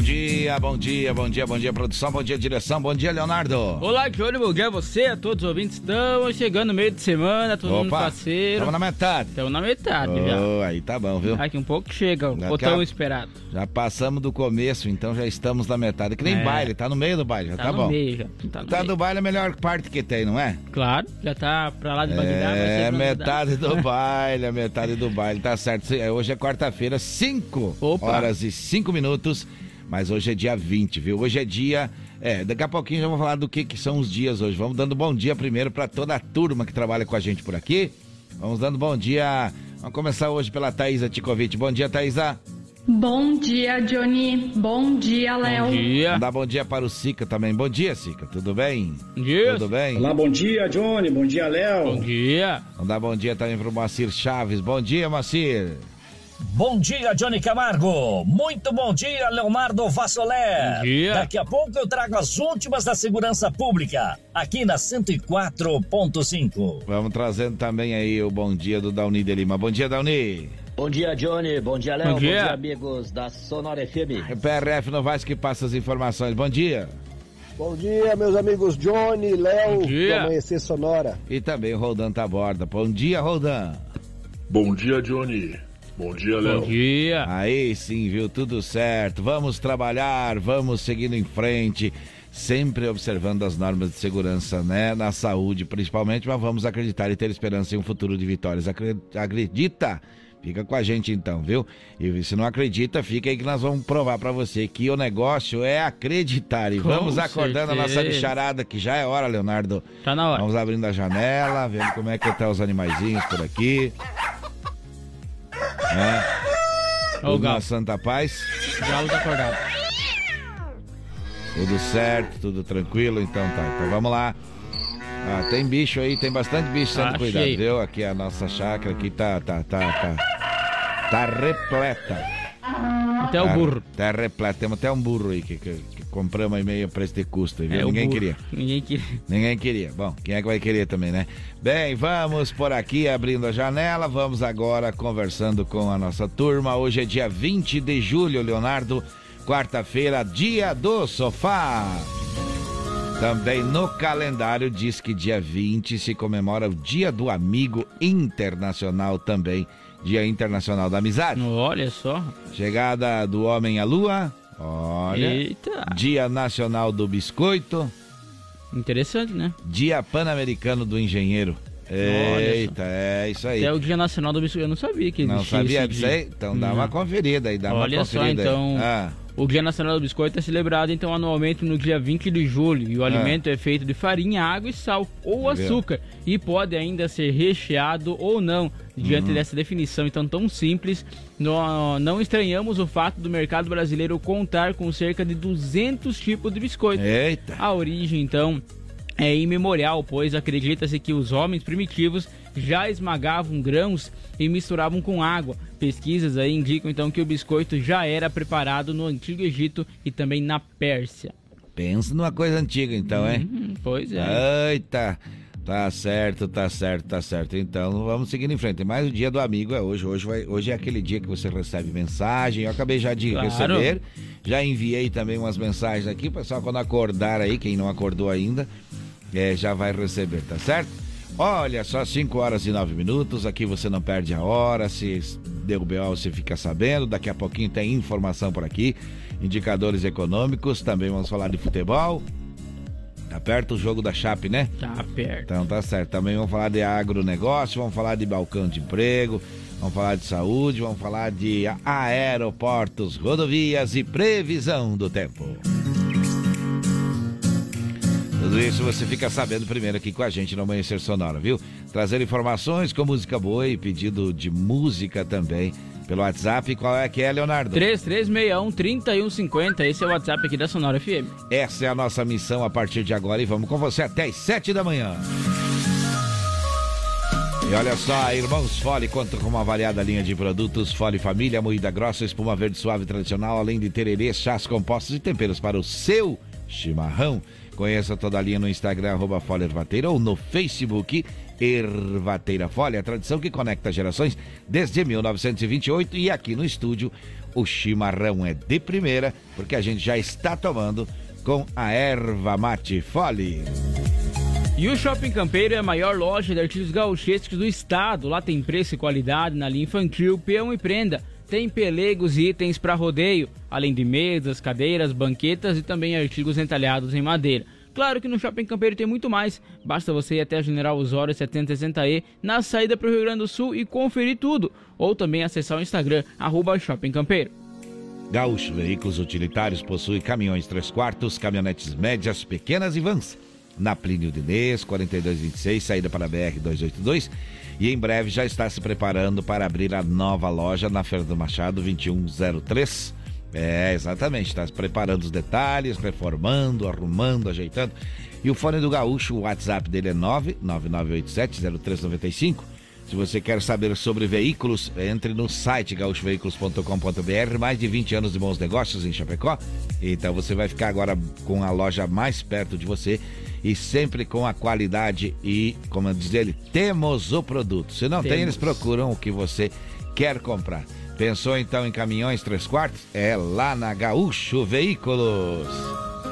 Bom dia, bom dia, bom dia, bom dia, produção, bom dia, direção, bom dia, Leonardo. Olá, dia a você, a todos os ouvintes. Estamos chegando no meio de semana, todo Opa, mundo parceiro. Estamos na metade. Estamos na metade já. Oh, aí tá bom, viu? Daqui um pouco chega, Daqui o tão esperado. Já passamos do começo, então já estamos na metade. Que nem É. baile, tá no meio do baile, já tá, Tá, no bom. meio já. Tá no Tá meio. do baile é a melhor parte que tem, não é? Claro, já tá pra lá de Bagdá. vai ser É, metade Bagdá. do baile, a metade do baile, tá certo. É, Hoje é quarta-feira, 5 Opa. horas e 5 minutos, mas hoje é dia 20, viu? Hoje é dia. É, daqui a pouquinho já vamos falar do que, que são os dias hoje. Vamos dando bom dia primeiro para toda a turma que trabalha com a gente por aqui. Vamos dando bom dia. Vamos começar hoje pela Thaisa Ticovic. Bom dia, Thaisa. Bom dia, Johnny. Bom dia, Léo. Bom dia. Vamos dar bom dia para o Sica também. Bom dia, Sica. Tudo bem? Bom dia. Tudo bem? Olá, bom dia, Johnny. Bom dia, Léo. Bom dia. Vamos dar bom dia também para o Moacir Chaves. Bom dia, Moacir. Bom dia, Johnny Camargo. Muito bom dia, Leonardo Vassolé. Bom dia. Daqui a pouco eu trago as últimas da segurança pública, aqui na 104.5. Vamos trazendo também aí o bom dia do Dauni de Lima. Bom dia, Dauni. Bom dia, Johnny. Bom dia, Léo. Bom Bom dia. dia. amigos da Sonora FM. É PRF Novaes que passa as informações. Bom dia. Bom dia, meus amigos Johnny, Léo, Bom dia. do Amanhecer Sonora. E também o Roldan tá a borda. Bom dia, Roldan. Bom dia, Johnny. Bom dia, Bom Léo. dia. Aí sim, viu? Tudo certo. Vamos trabalhar, vamos seguindo em frente. Sempre observando as normas de segurança, né? Na saúde, principalmente, mas vamos acreditar e ter esperança em um futuro de vitórias. Acre- Acredita? Fica com a gente então, viu? E se não acredita, fica aí que nós vamos provar pra você que o negócio é acreditar. E Com vamos acordando a nossa certeza. bicharada, que já é hora, Leonardo. Tá na hora. Vamos abrindo a janela, vendo como é que tá os animaizinhos por aqui. Né? O galo. Santa Paz. O galo tá acordado. Tudo certo, tudo tranquilo, então tá. Então vamos lá. Ah, tem bicho aí, tem bastante bicho sendo Tá cuidado, viu? Aqui a nossa chácara aqui tá, tá, tá, tá. Tá repleta. Até o Tá- burro. Tá repleta. Temos até um burro aí que- que compramos aí meio a preço de custo, viu? É, Ninguém burro. queria. Ninguém queria. Ninguém queria. Bom, quem é que vai querer também, né? Bem, vamos por aqui abrindo a janela. Vamos agora conversando com a nossa turma. Hoje é dia 20 de julho, Leonardo. Quarta-feira, dia do sofá. Também no calendário diz que dia 20 se comemora o Dia do Amigo Internacional também. Dia Internacional da Amizade. Olha só. Chegada do Homem à Lua. Olha. Eita. Dia Nacional do Biscoito. Interessante, né? Dia Pan-Americano do Engenheiro. Olha Eita, é isso aí. Até o Dia Nacional do Biscoito. Eu não sabia que Não existia sabia esse disso aí? Então dá Não. uma conferida aí, dá uma Olha só, conferida aí. então. Ah, O Dia Nacional do Biscoito é celebrado então anualmente no dia 20 de julho e o alimento é feito de farinha, água e sal ou Ah. Açúcar e pode ainda ser recheado ou não. Diante Uhum. dessa definição então tão simples, nó- não estranhamos o fato do mercado brasileiro contar com cerca de 200 tipos de biscoito. eita. A origem, então, é imemorial, pois acredita-se que os homens primitivos já esmagavam grãos e misturavam com água. Pesquisas aí indicam então que o biscoito já era preparado no Antigo Egito e também na Pérsia. Pensa numa coisa antiga então, hein? Hum, pois é. Eita. Tá certo, tá certo, tá certo. Então vamos seguindo em frente. Mas o dia do amigo é hoje. Hoje, vai- hoje é aquele dia que você recebe mensagem. Eu acabei já de Claro. receber. Já enviei também umas mensagens aqui. Pessoal, quando acordar aí, quem não acordou ainda, é, já vai receber, tá certo? Olha, só 5 horas e 9 minutos. Aqui você não perde a hora. Se deu B.O., você fica sabendo. Daqui a pouquinho tem informação por aqui. Indicadores econômicos. Também vamos falar de futebol. Tá perto o jogo da Chape, né? Tá perto. Então tá certo. Também vamos falar de agronegócio, vamos falar de balcão de emprego, vamos falar de saúde, vamos falar de aeroportos, rodovias e previsão do tempo. Tudo isso você fica sabendo primeiro aqui com a gente no Amanhecer Sonora, viu? Trazer informações com música boa e pedido de música também pelo WhatsApp. Qual é que é, Leonardo? 3361-3150. Esse é o WhatsApp aqui da Sonora FM. Essa é a nossa missão a partir de agora e vamos com você até as 7 da manhã. E olha só, Irmãos Fole conta com uma variada linha de produtos Fole Família, moída grossa, espuma verde suave tradicional, além de tererê, chás compostos e temperos para o seu chimarrão. Conheça toda a linha no Instagram, arroba Fole Ervateira, ou no Facebook, Ervateira Fole, a tradição que conecta gerações desde 1928. E aqui no estúdio, o chimarrão é de primeira, porque a gente já está tomando com a erva mate Fole. E o Shopping Campeiro é a maior loja de artigos gauchescos do estado. Lá tem preço e qualidade na linha infantil, peão e prenda. Tem pelegos e itens para rodeio, além de mesas, cadeiras, banquetas e também artigos entalhados em madeira. Claro que no Shopping Campeiro tem muito mais. Basta você ir até a General Osório 7060E na saída para o Rio Grande do Sul e conferir tudo. Ou também acessar o Instagram, arroba Shopping Campeiro. Gaúcho Veículos Utilitários possui caminhões 3 quartos, caminhonetes médias, pequenas e vans na Plínio Dinês, 4226, saída para a BR 282. E em breve já está se preparando para abrir a nova loja na Feira do Machado 2103. É, exatamente, está se preparando os detalhes, reformando, arrumando, ajeitando. E o fone do Gaúcho, o WhatsApp dele é 999870395. Se você quer saber sobre veículos, entre no site gaúchoveículos.com.br. Mais de 20 anos de bons negócios em Chapecó. Então você vai ficar agora com a loja mais perto de você e sempre com a qualidade e, como diz ele, temos o produto. Se não temos. tem, eles procuram o que você quer comprar. Pensou então em caminhões 3 quartos? É lá na Gaúcho Veículos.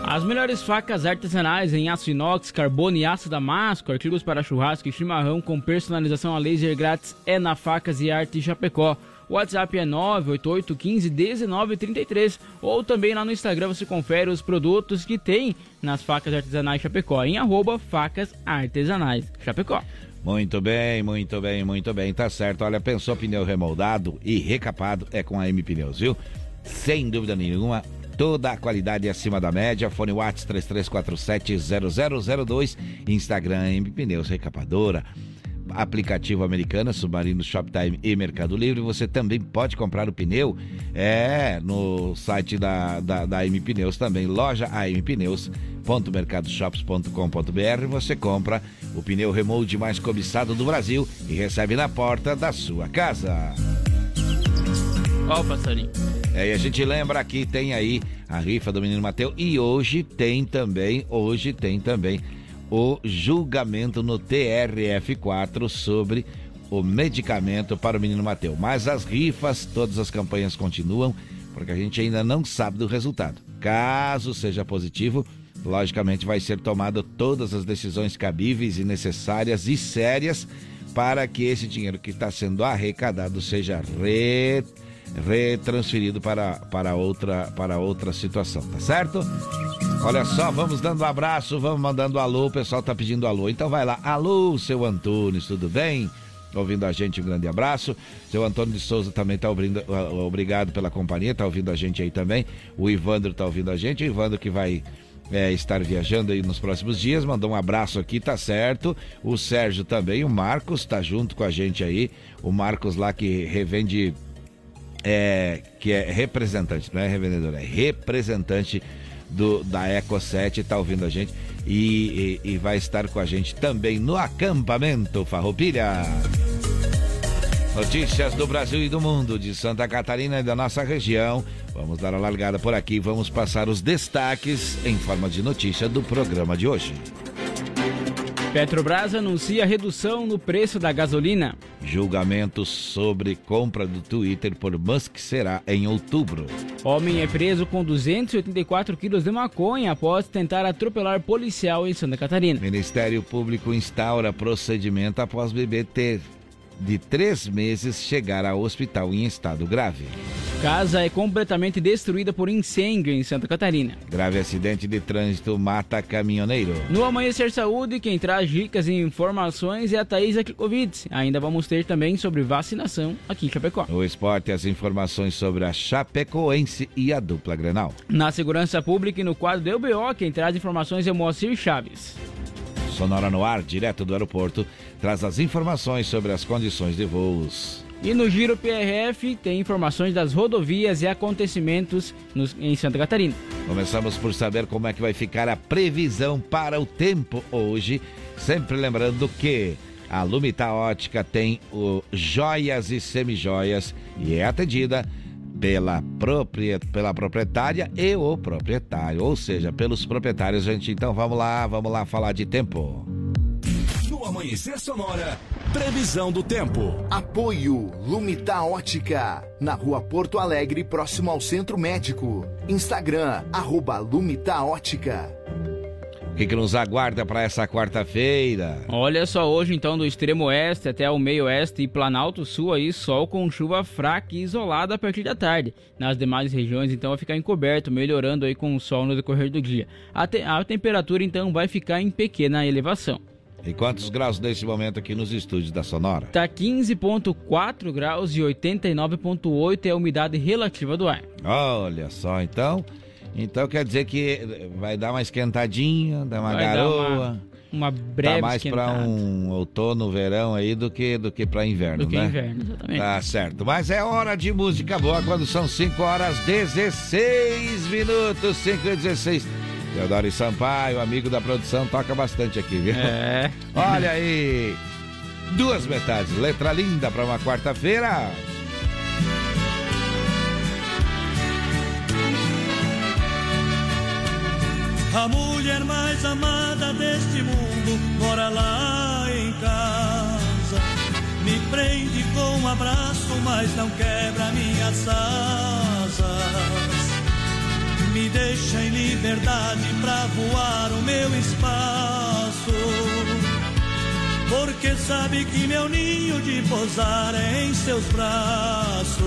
As melhores facas artesanais em aço inox, carbono e aço damasco, artigos para churrasco e chimarrão com personalização a laser grátis é na Facas e Arte Chapecó. O WhatsApp é 988 15 1933 ou também lá no Instagram você confere os produtos que tem nas facas artesanais Chapecó em arroba facas artesanais Chapecó. Muito bem, muito bem, muito bem, tá certo. Olha, pensou pneu remoldado e recapado é com a M Pneus, viu? Sem dúvida nenhuma, toda a qualidade acima da média. Fone Whats 33470002, Instagram M Pneus Recapadora aplicativo Americana, Submarino Shoptime e Mercado Livre. Você também pode comprar o pneu é, no site da, da, da AM Pneus também, loja AM Pneus www.mercadoshops.com.br você compra o pneu remold mais cobiçado do Brasil e recebe na porta da sua casa. Ó o passarinho. É, e a gente lembra que tem aí a rifa do Menino Mateu e hoje tem também, hoje tem também o julgamento no TRF4 sobre o medicamento para o menino Mateu. Mas as rifas, todas as campanhas continuam, porque a gente ainda não sabe do resultado. Caso seja positivo, logicamente vai ser tomado todas as decisões cabíveis e necessárias e sérias para que esse dinheiro que está sendo arrecadado seja re, retransferido para, para, outra, para outra situação, tá certo? Olha só, vamos dando um abraço, vamos mandando alô, o pessoal tá pedindo alô. Então vai lá, alô, seu Antunes, tudo bem? Ouvindo a gente, um grande abraço. Seu Antônio de Souza também tá ouvindo, uh, obrigado pela companhia, tá ouvindo a gente aí também. O Ivandro tá ouvindo a gente, o Ivandro que vai é, estar viajando aí nos próximos dias, mandou um abraço aqui, tá certo. O Sérgio também, o Marcos tá junto com a gente aí. O Marcos lá que revende, é, que é representante, não é revendedor, é representante do, da Eco 7 está ouvindo a gente e, e, e, vai estar com a gente também no acampamento Farroupilha. Notícias do Brasil e do mundo, de Santa Catarina e da nossa região. Vamos dar a largada por aqui, vamos passar os destaques em forma de notícia do programa de hoje. Petrobras anuncia redução no preço da gasolina. Julgamento sobre compra do Twitter por Musk será em outubro. Homem é preso com 284 quilos de maconha após tentar atropelar policial em Santa Catarina. Ministério Público instaura procedimento após bebê ter de três meses chegar ao hospital em estado grave. Casa é completamente destruída por incêndio em Santa Catarina. Grave acidente de trânsito mata caminhoneiro. No Amanhecer Saúde, quem traz dicas e informações é a Thaís Akikovic. Ainda vamos ter também sobre vacinação aqui em Chapecó. O esporte, as informações sobre a Chapecoense e a dupla Grenal. Na segurança pública e no quadro do UBO, quem traz informações é o Moacir Chaves. Sonora no ar, direto do aeroporto, traz as informações sobre as condições de voos. E no Giro PRF tem informações das rodovias e acontecimentos nos, em Santa Catarina. Começamos por saber como é que vai ficar a previsão para o tempo hoje. Sempre lembrando que a Lumita Ótica tem o joias e semijoias e é atendida pela, propriet, pela proprietária e o proprietário, ou seja, pelos proprietários, gente. Então vamos lá, vamos lá falar de tempo. Amanhecer Sonora, previsão do tempo. Apoio Lumita Ótica, na rua Porto Alegre, próximo ao Centro Médico. Instagram, arroba Lumita Ótica. O que, que nos aguarda para essa quarta-feira? Olha só, hoje então do extremo oeste até o meio oeste e Planalto Sul aí, sol com chuva fraca e isolada a partir da tarde. Nas demais regiões então vai ficar encoberto, melhorando aí com o sol no decorrer do dia. A, te a temperatura então vai ficar em pequena elevação. E quantos graus nesse momento aqui nos estúdios da Sonora? Tá 15.4 graus e 89.8 é a umidade relativa do ar. Olha só, então... Então quer dizer que vai dar uma esquentadinha, dar uma Vai dar garoa. uma- uma breve Tá mais para um outono, verão aí do que do que para inverno, Do que né? inverno, exatamente. Tá certo. Mas é hora de música boa quando são 5 horas 16 minutos, 5 e 16. Teodoro Sampaio, amigo da produção, toca bastante aqui, viu? É. Olha aí. Duas metades. Letra linda para uma quarta-feira. A mulher mais amada deste mundo mora lá em casa. Me prende com um abraço, mas não quebra minhas asas. Me deixa em liberdade pra voar o meu espaço. Porque sabe que meu ninho de pousar é em seus braços.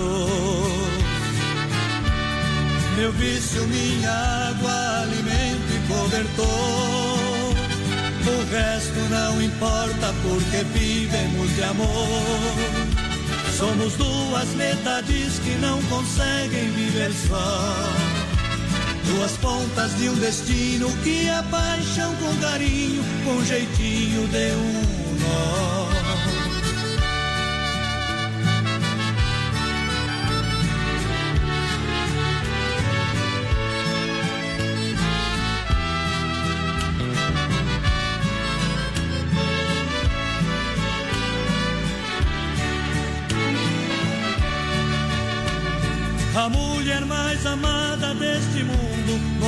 Meu vício, minha água, alimento e cobertor. O resto não importa porque vivemos de amor. Somos duas metades que não conseguem viver só. Duas pontas de um destino que a paixão com carinho, com jeitinho de um nó.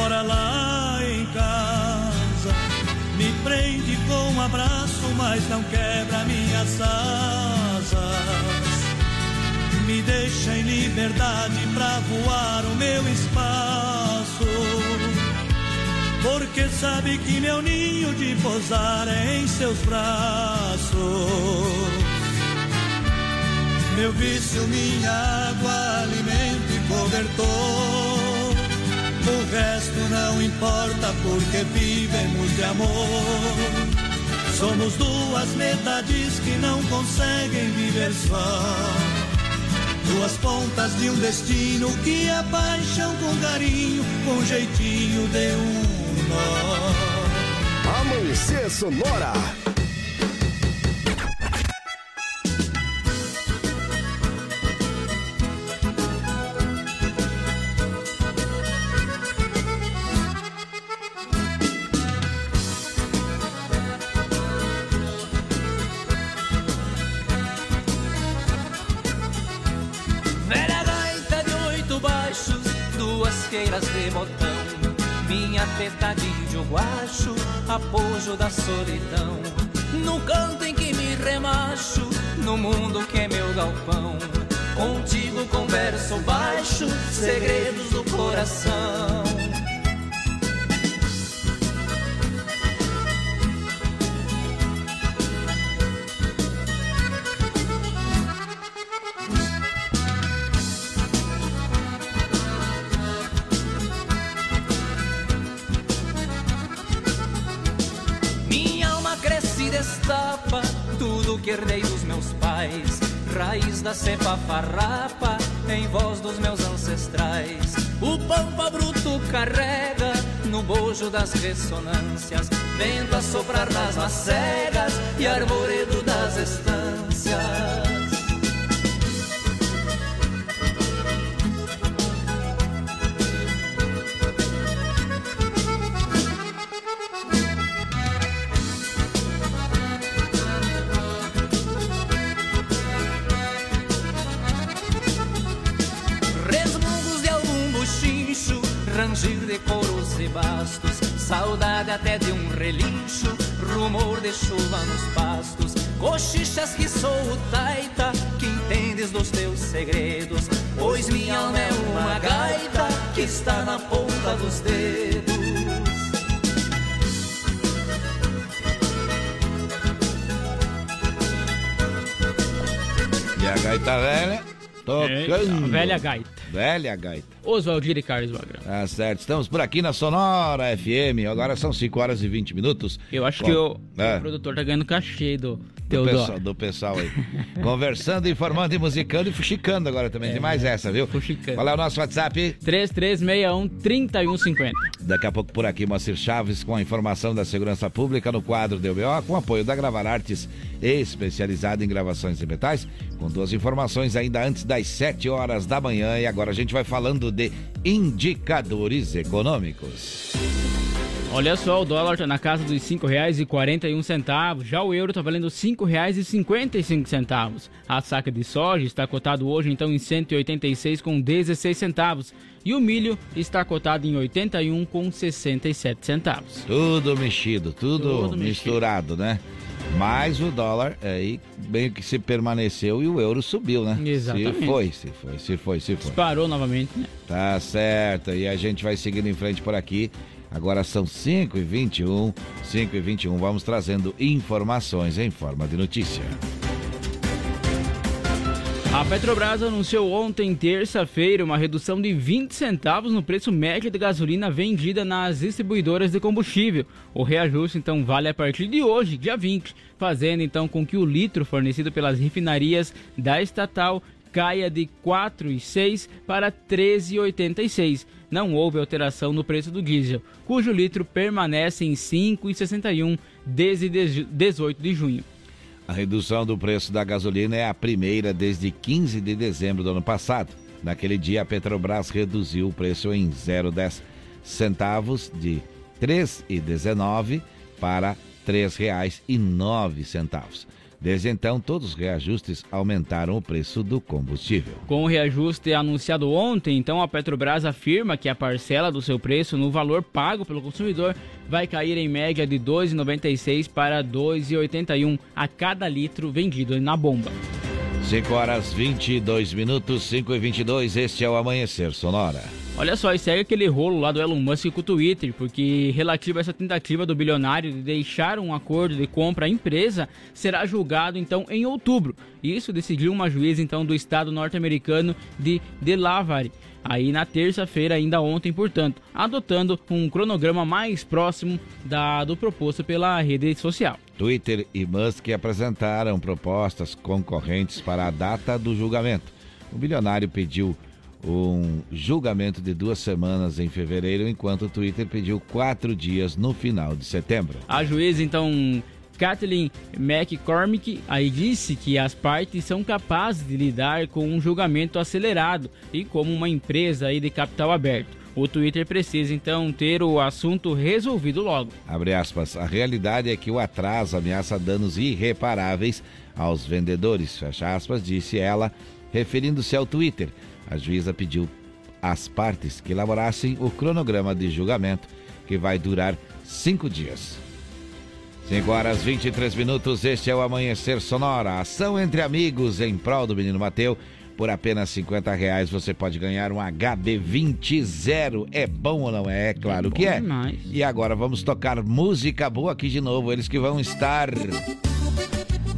Mora lá em casa. Me prende com um abraço, mas não quebra minhas asas. Me deixa em liberdade pra voar o meu espaço. Porque sabe que meu ninho de pousar é em seus braços. Meu vício, minha água, alimento e cobertor. O resto não importa porque vivemos de amor. Somos duas metades que não conseguem viver só. Duas pontas de um destino que a paixão com carinho, com jeitinho de um nó. Amanhecer Sonora. Duas queiras de botão. Minha teta de índio guacho, apojo da solidão. No canto em que me remacho, no mundo que é meu galpão. Contigo converso baixo, segredos do coração. Meus pais. Raiz da cepa farrapa em voz dos meus ancestrais. O pampa bruto carrega no bojo das ressonâncias, vento a soprar nas macegas e arvoredo das estâncias. Bastos, saudade até de um relincho, rumor de chuva nos pastos, cochichas que sou o taita, que entendes dos teus segredos, pois minha alma é uma gaita que está na ponta dos dedos. E a gaita velha tocando. Eita, velha gaita. Velha gaita. Oswaldir e Carlos Magrão. Tá certo, estamos por aqui na Sonora FM. Agora são 5 horas e 20 minutos. Eu acho Bom, que o, é. o produtor tá ganhando cachê do do Teodoro. pessoal, do pessoal aí. Conversando, informando e musicando e fuxicando agora também. Tem mais essa, viu? Fuxicando. Qual é o nosso WhatsApp? 3361-3150. Daqui a pouco por aqui, Moacir Chaves com a informação da segurança pública no quadro do UBO, com apoio da Gravar Artes, especializada em gravações de metais, com duas informações ainda antes das 7 horas da manhã. E agora a gente vai falando de indicadores econômicos. Olha só, o dólar tá na casa dos R$ 5,41, já o euro tá valendo R$ 5,55. A saca de soja está cotado hoje então em 186,16 centavos e o milho está cotado em 81,67 centavos. Tudo mexido, tudo, Tudo misturado, né? Mas o dólar aí meio que se permaneceu e o euro subiu, né? Exatamente. Se foi, se foi, se foi, se foi. Disparou novamente, né? Tá certo. E a gente vai seguindo em frente por aqui. Agora são 5 e 21 5 e 21 Vamos trazendo informações em forma de notícia. A Petrobras anunciou ontem, terça-feira, uma redução de 20 centavos no preço médio de gasolina vendida nas distribuidoras de combustível. O reajuste, então, vale a partir de hoje, dia 20, fazendo, então, com que o litro fornecido pelas refinarias da estatal caia de 4,6 para 13,86. Não houve alteração no preço do diesel, cujo litro permanece em 5,61 desde 18 de junho. A redução do preço da gasolina é a primeira desde 15 de dezembro do ano passado. Naquele dia, a Petrobras reduziu o preço em 0,10 centavos de R$ 3,19 para R$ 3,09. Desde então, todos os reajustes aumentaram o preço do combustível. Com o reajuste anunciado ontem, então a Petrobras afirma que a parcela do seu preço no valor pago pelo consumidor vai cair em média de R$ 2,96 para R$ 2,81 a cada litro vendido na bomba. 5 horas 22 minutos, 5 e 22, este é o Amanhecer Sonora. Olha só, e segue aquele rolo lá do Elon Musk com o Twitter, porque relativo a essa tentativa do bilionário de deixar um acordo de compra à empresa, será julgado então em outubro. Isso decidiu uma juíza então do estado norte-americano de Delaware. Aí na terça-feira, ainda ontem, portanto, adotando um cronograma mais próximo da, do proposto pela rede social. Twitter e Musk apresentaram propostas concorrentes para a data do julgamento. O bilionário pediu um julgamento de duas semanas em fevereiro, enquanto o Twitter pediu quatro dias no final de setembro. A juíza, então, Kathleen McCormick, aí disse que as partes são capazes de lidar com um julgamento acelerado e como uma empresa aí de capital aberto. O Twitter precisa então ter o assunto resolvido logo. Abre aspas, a realidade é que o atraso ameaça danos irreparáveis aos vendedores, fecha aspas, disse ela, referindo-se ao Twitter. A juíza pediu às partes que elaborassem o cronograma de julgamento, que vai durar cinco dias. 5 horas 23 minutos, este é o Amanhecer Sonora. Ação entre amigos em prol do menino Mateu. Por apenas 50 reais você pode ganhar um HB20 Zero. É bom ou não é? É claro que é. demais. E agora vamos tocar música boa aqui de novo. Eles que vão estar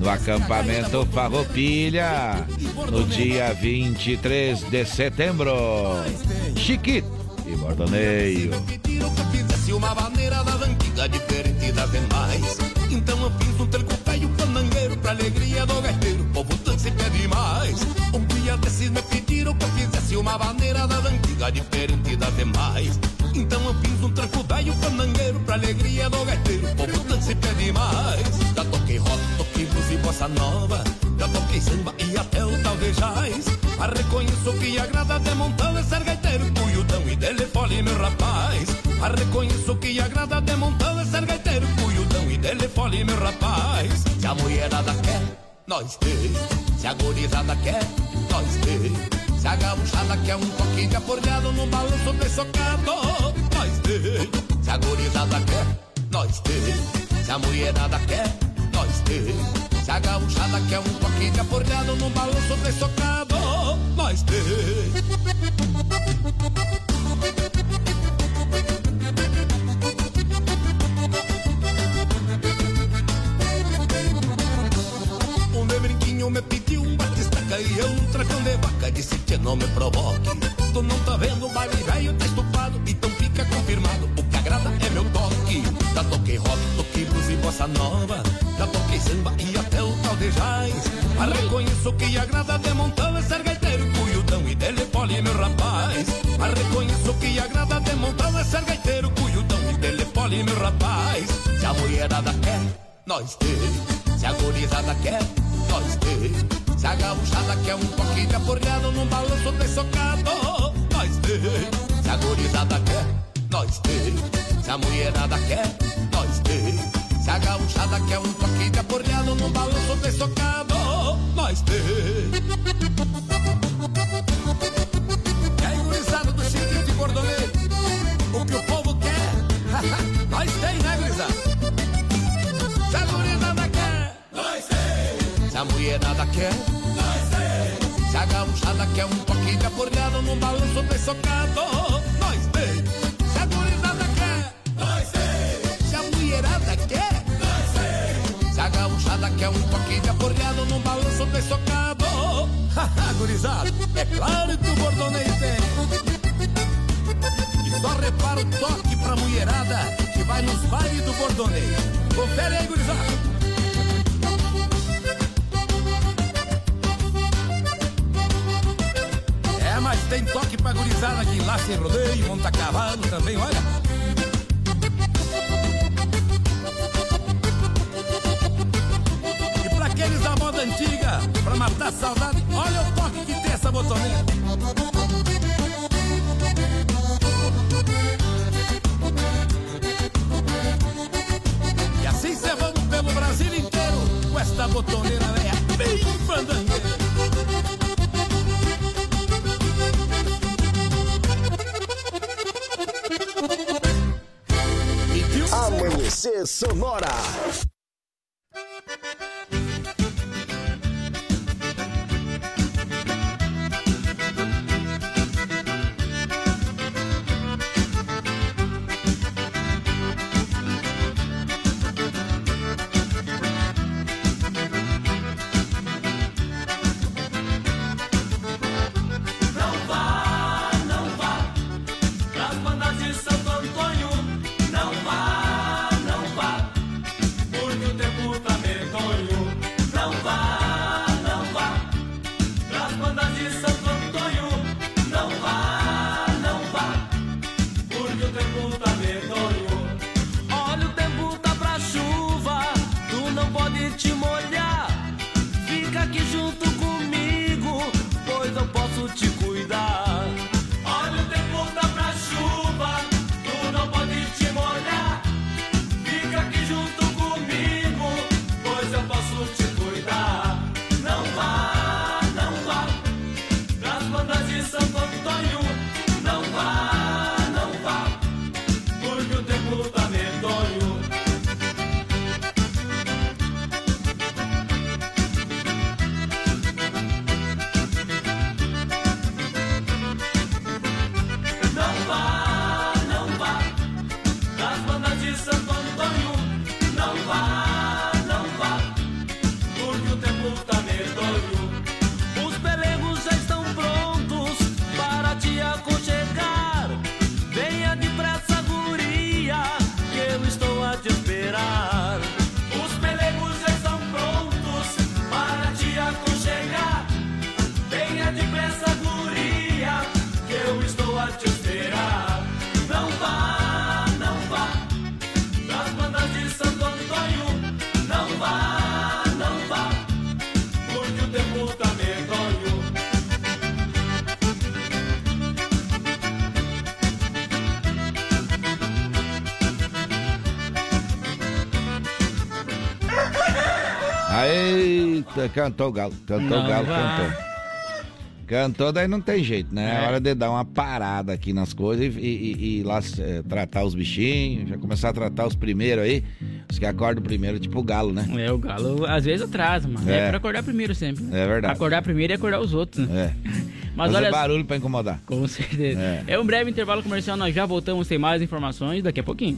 no acampamento Farroupilha no dia 23 de setembro. Chiquito e Bordoneio. Então eu fiz um tranco velho panangueiro pra alegria do gaiteiro. O povo dança e pede mais. Um dia desses me pediram que eu fizesse uma maneira das antigas diferente das demais. Então eu fiz um tranco velho pra alegria do gaiteiro. Povo dança e pede mais. Já toquei rock, toquei blues e bossa nova. Já toquei samba e até o talvejais. Mas reconheço que agrada de montão é ser gaiteiro. Cuiudão e telefone, meu rapaz. Mas reconheço que agrada de montão é ser gaiteiro. Cuiudão e telefone, meu rapaz. Se a mulherada quer, nós tem. Se a gorizada quer, nós. Se a gauchada quer um toque de no balanço de socado, nós tem. Se a gorizada quer, nós tem. Se a mulherada quer, nós tem. Se a gauchada quer um toque de no balanço de socado, nós tem. Me pediu e eu um tracão de vaca Disse não me provoque. Tu não tá vendo o baile velho tá estufado Então fica confirmado, o que agrada é meu toque. Já toquei rock, toquei blues e bossa nova Já toquei samba e até o tal de jazz. Mas reconheço que agrada de montão é ser gaiteiro Cuiudão e telefone, meu rapaz. Mas reconheço que agrada de montão é ser gaiteiro Cuiudão e telefone, meu rapaz. Se a mulherada quer, nós tem Se a gorizada quer, nós tem. Se a gauchada quer um toque de aporreado num balanço de socado, nós tem. Se a gorizada quer, nós tem. Se a mulherada quer, nós tem. Se a gauchada quer um toque de aporreado num balanço de socado, nós tem. Tem. Se a mulherada quer, nós. Se a gauchada quer um toque de aporreado num balanço de socado, nós tem. Se a gurizada quer, nós tem. Se a mulherada quer, nós tem. Se a gauchada quer um toque de aporreado num balanço de socado, haha, gurizada, é claro que o bordoneio tem. E só repara o toque pra mulherada que vai nos bailes do bordoneio. Confere aí, gurizada. Tem toque pra gurizada que lá sem rodeio, monta cavalo também, olha. E pra aqueles da moda antiga, pra matar saudade, olha o toque que tem essa botoneira. E assim cê vamos pelo Brasil inteiro com esta botoneira véia bem fandangueira. Sonora. Cantou o galo, cantou o galo, vai. cantou. Cantou, daí não tem jeito, né? É É. hora de dar uma parada aqui nas coisas e, e- e ir lá eh, tratar os bichinhos, já começar a tratar os primeiros aí, os que acordam primeiro, tipo o galo, né? É, o galo às vezes atrasa, mano. É, É. pra acordar primeiro sempre. né? É verdade. Acordar primeiro e acordar os outros, né? É. Mas Fazer olha, barulho pra incomodar. com certeza. É. É. um breve intervalo comercial, nós já voltamos, tem mais informações daqui a pouquinho.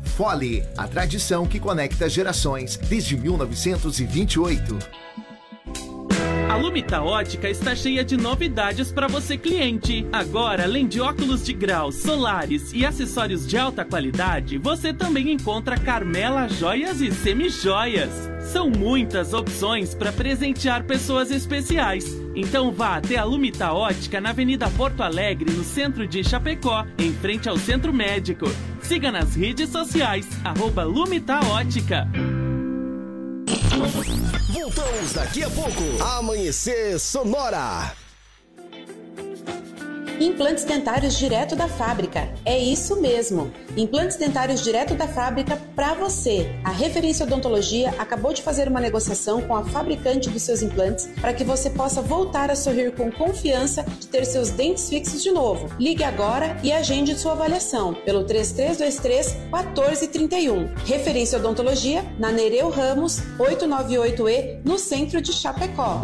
Fole, a tradição que conecta gerações desde 1928. A Lumita Ótica está cheia de novidades para você cliente. Agora, além de óculos de grau, solares e acessórios de alta qualidade, você também encontra Carmela Joias e Semijoias. São muitas opções para presentear pessoas especiais. Então vá até a Lumita Ótica na Avenida Porto Alegre, no centro de Chapecó, em frente ao Centro Médico. Siga nas redes sociais, arroba Lumita Ótica. Voltamos daqui a pouco. Amanhecer Sonora. Implantes dentários direto da fábrica. É isso mesmo. Implantes dentários direto da fábrica para você. A Referência Odontologia acabou de fazer uma negociação com a fabricante dos seus implantes para que você possa voltar a sorrir com confiança de ter seus dentes fixos de novo. Ligue agora e agende sua avaliação pelo 3323 1431. Referência Odontologia na Nereu Ramos 898E no centro de Chapecó.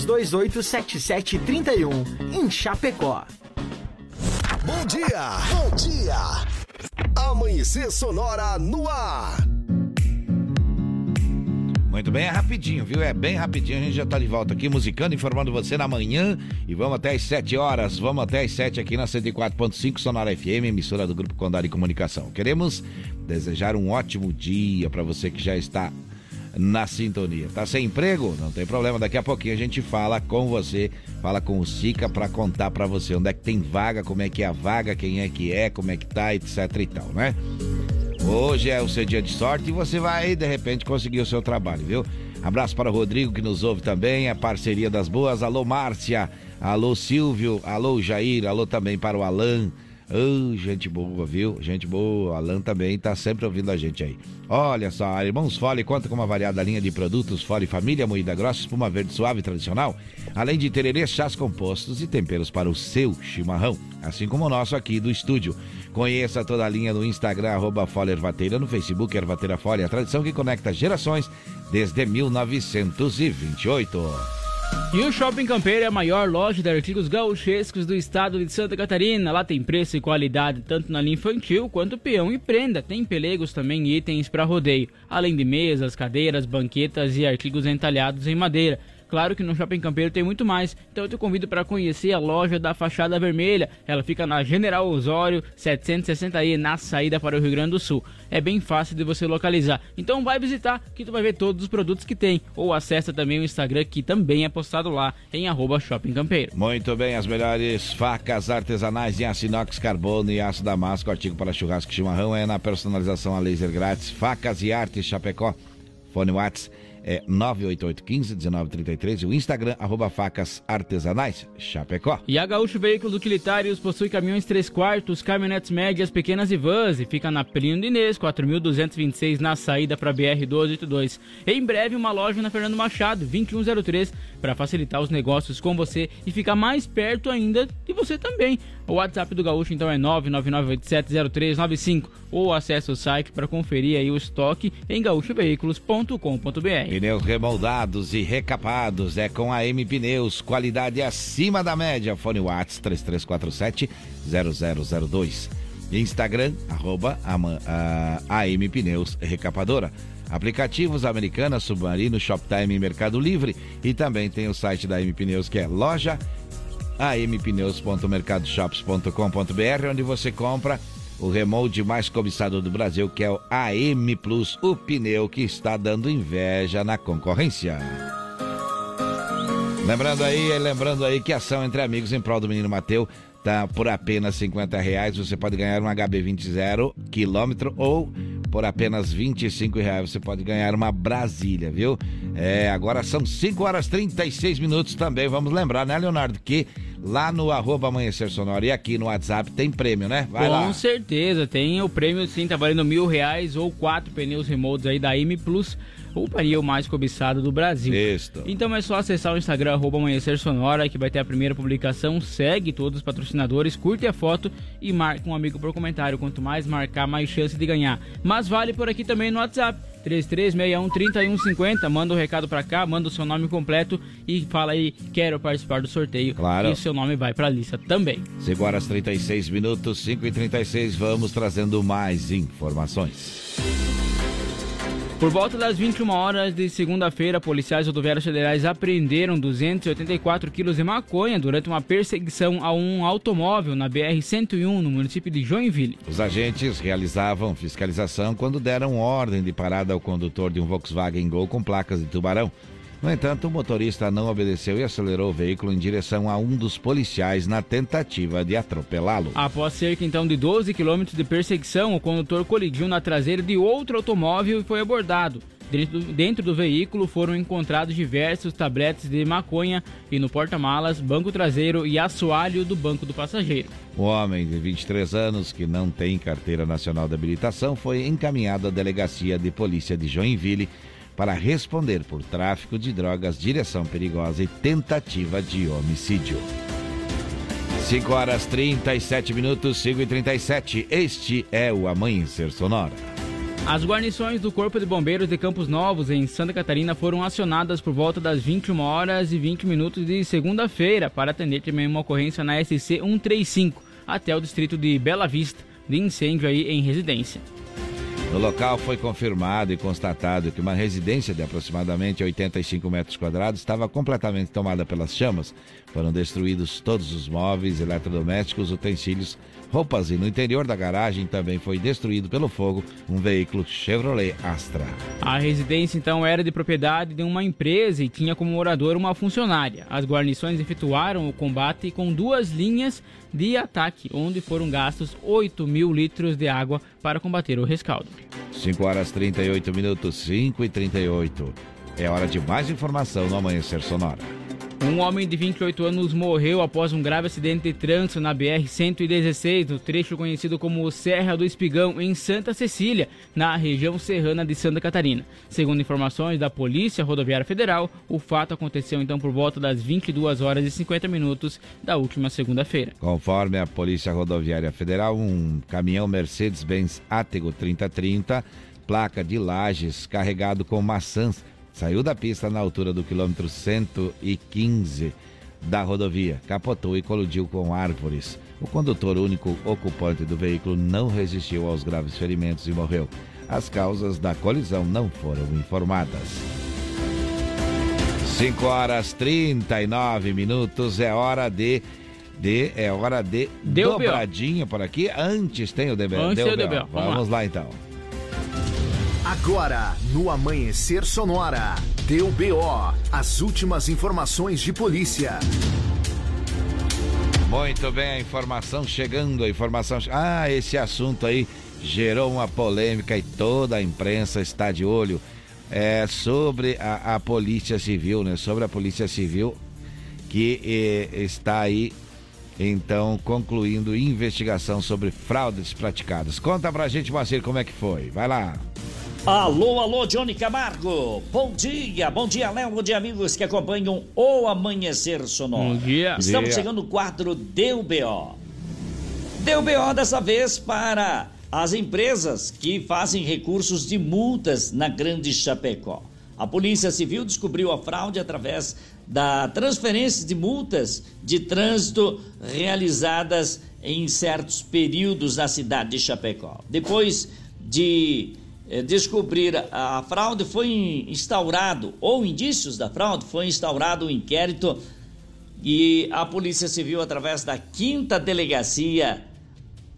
33287731 em Chapecó. Bom dia, bom dia. Amanhecer Sonora no ar. Muito bem, é rapidinho, viu? É bem rapidinho. A gente já tá de volta aqui, musicando, informando você na manhã. E vamos até às 7 horas. Vamos até às 7 aqui na 104.5 Sonora FM, emissora do Grupo Condado de Comunicação. Queremos desejar um ótimo dia para você que já está na sintonia. Tá sem emprego? Não tem problema. Daqui a pouquinho a gente fala com você, fala com o Sica para contar para você onde é que tem vaga, como é que é a vaga, quem é que é, como é que tá, etc e tal, né? Hoje é o seu dia de sorte e você vai, de repente, conseguir o seu trabalho, viu? Abraço para o Rodrigo que nos ouve também, a parceria das boas. Alô, Márcia. Alô, Silvio. Alô, Jair. Alô também para o Alan. Oh, gente boa, viu? Gente boa. Alan também tá sempre ouvindo a gente aí. Olha só, Irmãos Fole conta com uma variada linha de produtos Fole Família, moída grossa, espuma verde suave tradicional, além de tererê, chás compostos e temperos para o seu chimarrão, assim como o nosso aqui do estúdio. Conheça toda a linha no Instagram, arroba Fole Ervateira, no Facebook Ervateira Fole, a tradição que conecta gerações desde 1928. E o Shopping Campeiro é a maior loja de artigos gauchescos do estado de Santa Catarina. Lá tem preço e qualidade tanto na linha infantil quanto peão e prenda. Tem pelegos também e itens para rodeio, além de mesas, cadeiras, banquetas e artigos entalhados em madeira. Claro que no Shopping Campeiro tem muito mais, então eu te convido para conhecer a loja da Fachada Vermelha. Ela fica na General Osório 760i, na saída para o Rio Grande do Sul. É bem fácil de você localizar. Então vai visitar que tu vai ver todos os produtos que tem. Ou acessa também o Instagram que também é postado lá em arroba Shopping Campeiro. Muito bem, as melhores facas artesanais em aço inox, carbono e aço damasco, artigo para churrasco e chimarrão é na personalização a laser grátis. Facas e artes Chapecó. Fone Whats é 98815-1933 e o Instagram, arroba facas artesanais, Chapecó. E a Gaúcho Veículos Utilitários possui caminhões 3 quartos, caminhonetes médias, pequenas e vans e fica na Plínio Inês, 4.226 na saída para BR-282. Em breve, uma loja na Fernando Machado, 2103, para facilitar os negócios com você e ficar mais perto ainda de você também. O WhatsApp do Gaúcho então é 999870395 ou acesse o site para conferir aí o estoque em gaúchoveículos.com.br. Pneus remoldados e recapados é com a M Pneus, qualidade acima da média. Fone Whats 3347 0002. Instagram, arroba AM Pneus Recapadora. Aplicativos Americana, Submarino, Shoptime e Mercado Livre. E também tem o site da M Pneus que é loja ampneus.mercadoshops.com.br, onde você compra o remold mais cobiçado do Brasil, que é o AM Plus, o pneu que está dando inveja na concorrência. Lembrando aí, lembrando aí que ação entre amigos em prol do menino Mateu tá por apenas 50 reais. Você pode ganhar um HB20 zero quilômetro ou por apenas 25 reais você pode ganhar uma Brasília, viu? É, agora são 5 horas 36 minutos também. Vamos lembrar, né, Leonardo, que lá no arroba Amanhecer Sonora e aqui no WhatsApp tem prêmio, né? Vai Com lá. certeza, tem o prêmio sim, tá valendo mil reais ou quatro pneus remotos aí da M Plus o pneu mais cobiçado do Brasil. Então é só acessar o Instagram arroba Amanhecer Sonora que vai ter a primeira publicação. Segue todos os patrocinadores, curte a foto e marque um amigo por comentário. Quanto mais marcar, mais chance de ganhar. Mas vale por aqui também no WhatsApp. 3361-3150. Manda o um recado pra cá, manda o seu nome completo e fala aí, quero participar do sorteio. Claro. E o seu nome vai pra lista também. 5 horas 36 minutos, 5 e 36 vamos trazendo mais informações. Por volta das 21 horas de segunda-feira, policiais rodoviários federais apreenderam 284 quilos de maconha durante uma perseguição a um automóvel na BR-101, no município de Joinville. Os agentes realizavam fiscalização quando deram ordem de parada ao condutor de um Volkswagen Gol com placas de tubarão. No entanto, o motorista não obedeceu e acelerou o veículo em direção a um dos policiais na tentativa de atropelá-lo. Após cerca então de 12 quilômetros de perseguição, o condutor colidiu na traseira de outro automóvel e foi abordado. Dentro do, dentro do, veículo foram encontrados diversos tabletes de maconha e no porta-malas, banco traseiro e assoalho do banco do passageiro. O homem de 23 anos, que não tem carteira nacional de habilitação, foi encaminhado à delegacia de polícia de Joinville para responder por tráfico de drogas, direção perigosa e tentativa de homicídio. 5 horas 37 minutos, 5 e 37. Este é o Amanhecer Sonora. As guarnições do Corpo de Bombeiros de Campos Novos, em Santa Catarina, foram acionadas por volta das 21 horas e 20 minutos de segunda-feira para atender também uma ocorrência na SC 135 até o distrito de Bela Vista, de incêndio aí em residência. No local foi confirmado e constatado que uma residência de aproximadamente 85 metros quadrados estava completamente tomada pelas chamas. Foram destruídos todos os móveis, eletrodomésticos, utensílios, roupas e no interior da garagem também foi destruído pelo fogo um veículo Chevrolet Astra. A residência então era de propriedade de uma empresa e tinha como morador uma funcionária. As guarnições efetuaram o combate com duas linhas de ataque, onde foram gastos 8 mil litros de água para combater o rescaldo. 5 horas 38 minutos, 5 e 38. É hora de mais informação no Amanhecer Sonora. Um homem de 28 anos morreu após um grave acidente de trânsito na BR-116, no trecho conhecido como Serra do Espigão, em Santa Cecília, na região serrana de Santa Catarina. Segundo informações da Polícia Rodoviária Federal, o fato aconteceu então por volta das 22 horas e 50 minutos da última segunda-feira. Conforme a Polícia Rodoviária Federal, um caminhão Mercedes-Benz Atego 3030, placa de Lages, carregado com maçãs, Saiu da pista na altura do quilômetro 115 da rodovia, capotou e colidiu com árvores. O condutor, único ocupante do veículo, não resistiu aos graves ferimentos e morreu. As causas da colisão não foram informadas. 5 horas 39 minutos é hora de de é hora de Deu dobradinha por aqui. Antes tem o DB. Antes tem o. Vamos, Vamos lá. lá então. Agora, no Amanhecer Sonora, deu BO, as últimas informações de polícia. Muito bem, a informação chegando, a informação. Ah, esse assunto aí gerou uma polêmica e toda a imprensa está de olho. é, sobre a, a, Polícia Civil, né? Sobre a Polícia Civil que eh, está aí então concluindo investigação sobre fraudes praticadas. Conta pra gente, Moacir, como é que foi. Vai lá. Alô, alô, Johnny Camargo. Bom dia, bom dia, Léo, bom dia, amigos que acompanham o Amanhecer Sonoro. Bom dia. Estamos dia. chegando no quadro Deu BO. Deu BO dessa vez para as empresas que fazem recursos de multas na Grande Chapecó. A Polícia Civil descobriu a fraude através da transferência de multas de trânsito realizadas em certos períodos na cidade de Chapecó. Depois de eh, descobrir a fraude, foi instaurado, ou indícios da fraude, foi instaurado um inquérito e a Polícia Civil, através da quinta delegacia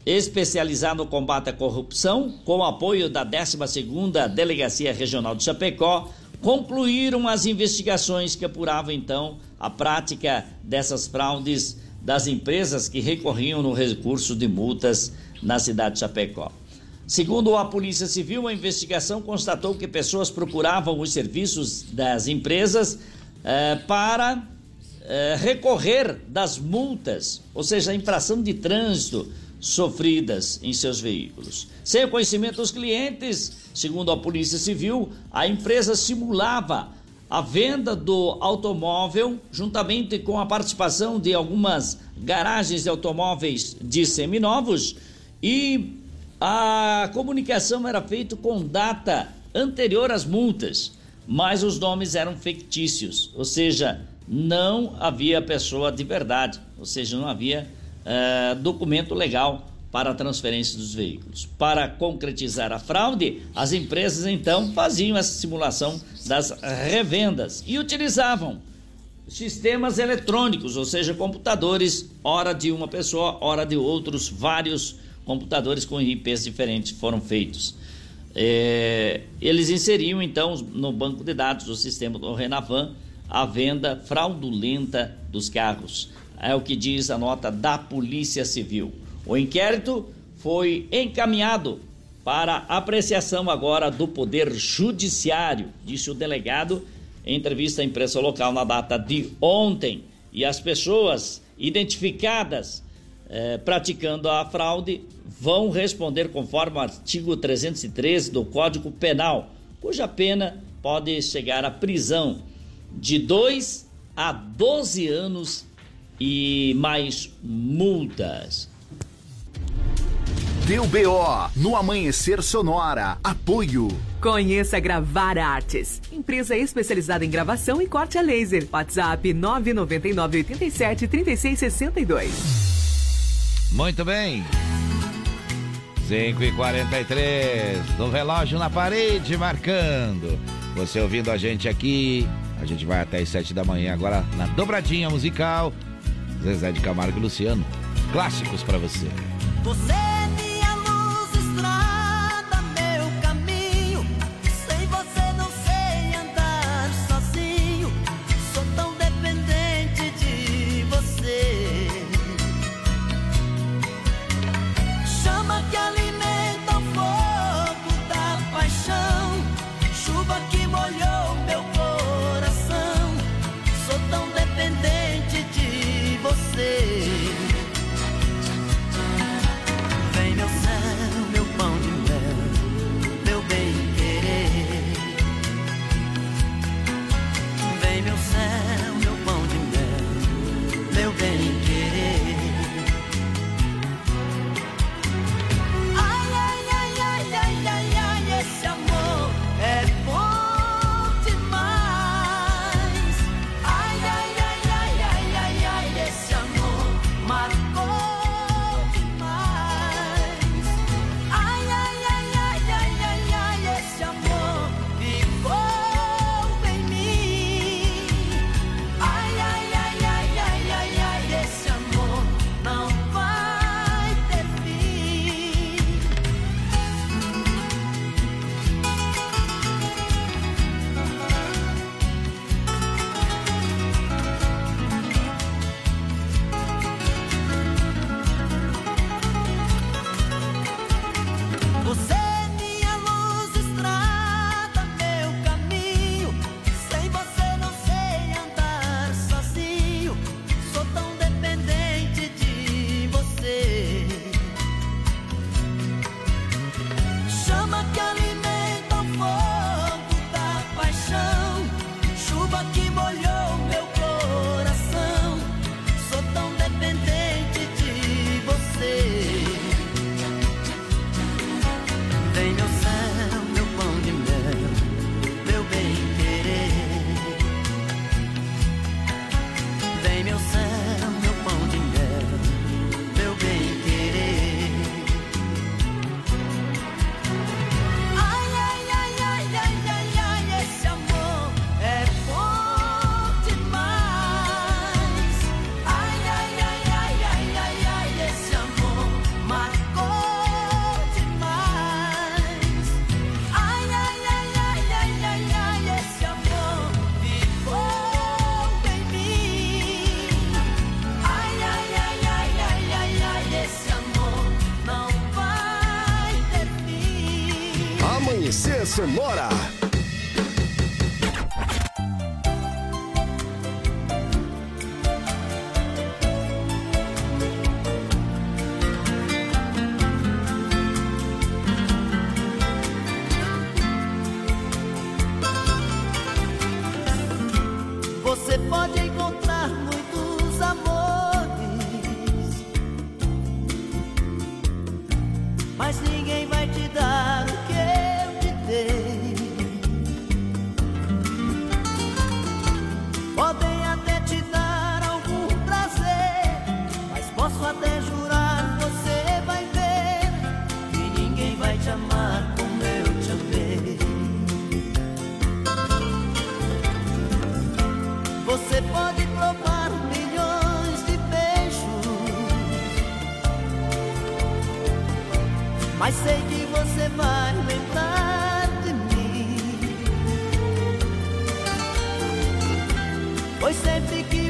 especializada no combate à corrupção, com apoio da 12ª Delegacia Regional de Chapecó, concluíram as investigações que apuravam então a prática dessas fraudes das empresas que recorriam no recurso de multas na cidade de Chapecó. Segundo a Polícia Civil, a investigação constatou que pessoas procuravam os serviços das empresas eh, para eh, recorrer das multas, ou seja, a infração de trânsito sofridas em seus veículos. Sem o conhecimento dos clientes, segundo a Polícia Civil, a empresa simulava a venda do automóvel juntamente com a participação de algumas garagens de automóveis de seminovos e a comunicação era feita com data anterior às multas, mas os nomes eram fictícios, ou seja, não havia pessoa de verdade, ou seja, não havia uh, documento legal para a transferência dos veículos. Para concretizar a fraude, as empresas então faziam essa simulação das revendas e utilizavam sistemas eletrônicos, ou seja, computadores, hora de uma pessoa, hora de outros, vários computadores com IPs diferentes foram feitos. É, eles inseriam então no banco de dados do sistema do Renavan a venda fraudulenta dos carros. É o que diz a nota da Polícia Civil. O inquérito foi encaminhado para apreciação agora do Poder Judiciário, disse o delegado em entrevista à imprensa local na data de ontem. E as pessoas identificadas eh, praticando a fraude vão responder conforme o artigo 313 do Código Penal, cuja pena pode chegar à prisão de 2 a 12 anos e mais multas. Deu BO no Amanhecer Sonora. Apoio. Conheça Gravar Artes, empresa especializada em gravação e corte a laser. WhatsApp 999 87 3662. Muito bem. 5 e 43 do relógio na parede marcando. Você ouvindo a gente aqui, a gente vai até as 7 da manhã agora na dobradinha musical. Zezé de Camargo e Luciano. Clássicos para você. Você minha Você pode provar milhões de beijos, mas sei que você vai lembrar de mim. Pois sempre que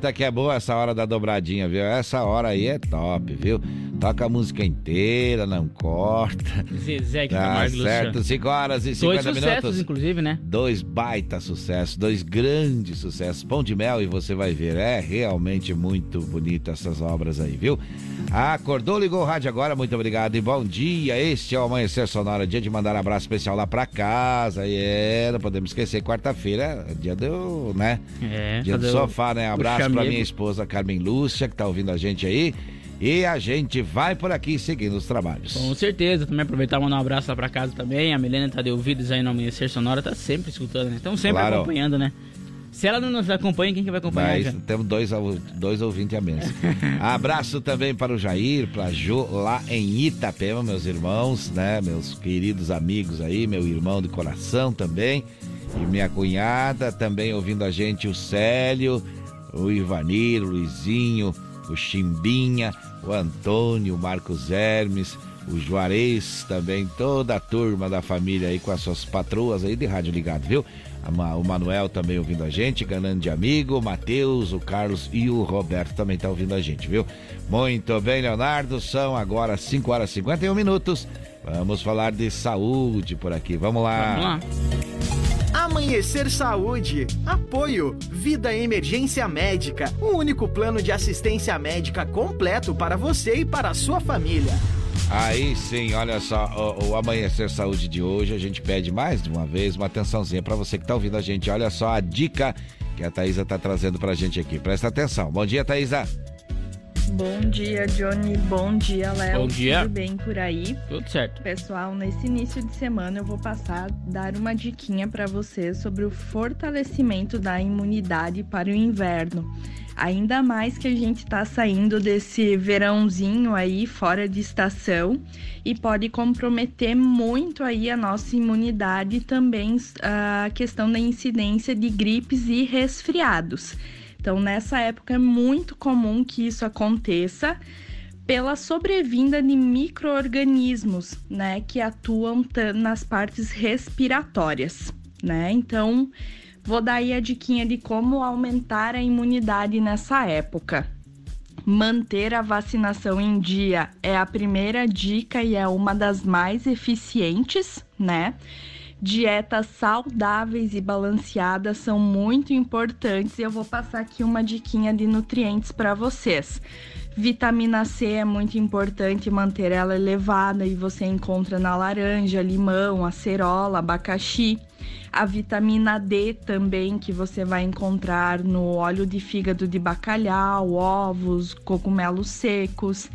Eita, que é boa essa hora da dobradinha, viu? Essa hora aí é top, viu? Toca a música inteira, não corta. Zezé que Tá Camargo certo, Luciano. 5 horas e Dois 50 sucessos, minutos. inclusive, né? Dois baita sucessos, dois grandes sucessos. Pão de mel e você vai ver. É realmente muito bonito essas obras aí, viu? Acordou, ligou o rádio agora, muito obrigado e bom dia. Este é o Amanhecer Sonora, dia de mandar abraço especial lá pra casa. E é, não podemos esquecer, quarta-feira, dia do, né? É, Dia do fazer o- sofá, né? Abraço pra minha esposa Carmen Lúcia, que tá ouvindo a gente aí. E a gente vai por aqui seguindo os trabalhos. Com certeza, também aproveitar e mandar um abraço lá pra casa também. A Milena tá de ouvidos aí no Amanhecer Sonora, tá sempre escutando, né? Estão sempre Claro. acompanhando, né? Se ela não nos acompanha, quem que vai acompanhar? Mas temos dois, dois ouvintes a menos. Abraço também para o Jair, para a Jo, lá em Itapema, meus irmãos, né? Meus queridos amigos aí, meu irmão de coração também. E minha cunhada também ouvindo a gente, o Célio, o Ivanir, o Luizinho, o Chimbinha, o Antônio, o Marcos Hermes, o Juarez também, toda a turma da família aí com as suas patroas aí de rádio ligado, viu? O Manuel também ouvindo a gente, grande amigo, o Matheus, o Carlos e o Roberto também tá ouvindo a gente, viu? Muito bem, Leonardo, são agora 5 horas e 51 minutos. Vamos falar de saúde por aqui, vamos lá. Vamos lá. Amanhecer Saúde. Apoio. Vida Emergência Médica. O único plano de assistência médica completo para você e para a sua família. Aí sim, olha só, o, o, Amanhecer Saúde de hoje, a gente pede mais de uma vez uma atençãozinha para você que tá ouvindo a gente. Olha só a dica que a Thaisa tá trazendo pra gente aqui. Presta atenção. Bom dia, Thaisa. Bom dia, Johnny. Bom dia, Léo. Bom dia. Tudo bem por aí? Tudo certo. Pessoal, nesse início de semana eu vou passar dar uma diquinha para vocês sobre o fortalecimento da imunidade para o inverno. Ainda mais que a gente está saindo desse verãozinho aí fora de estação e pode comprometer muito aí a nossa imunidade e também a questão da incidência de gripes e resfriados. Então, nessa época é muito comum que isso aconteça pela sobrevinda de micro-organismos, né, que atuam nas partes respiratórias, né? Então, vou dar aí a diquinha de como aumentar a imunidade nessa época. Manter a vacinação em dia é a primeira dica e é uma das mais eficientes, né? Dietas saudáveis e balanceadas são muito importantes e eu vou passar aqui uma diquinha de nutrientes para vocês. Vitamina C é muito importante manter ela elevada e você encontra na laranja, limão, acerola, abacaxi. A vitamina D também que você vai encontrar no óleo de fígado de bacalhau, ovos, cogumelos secos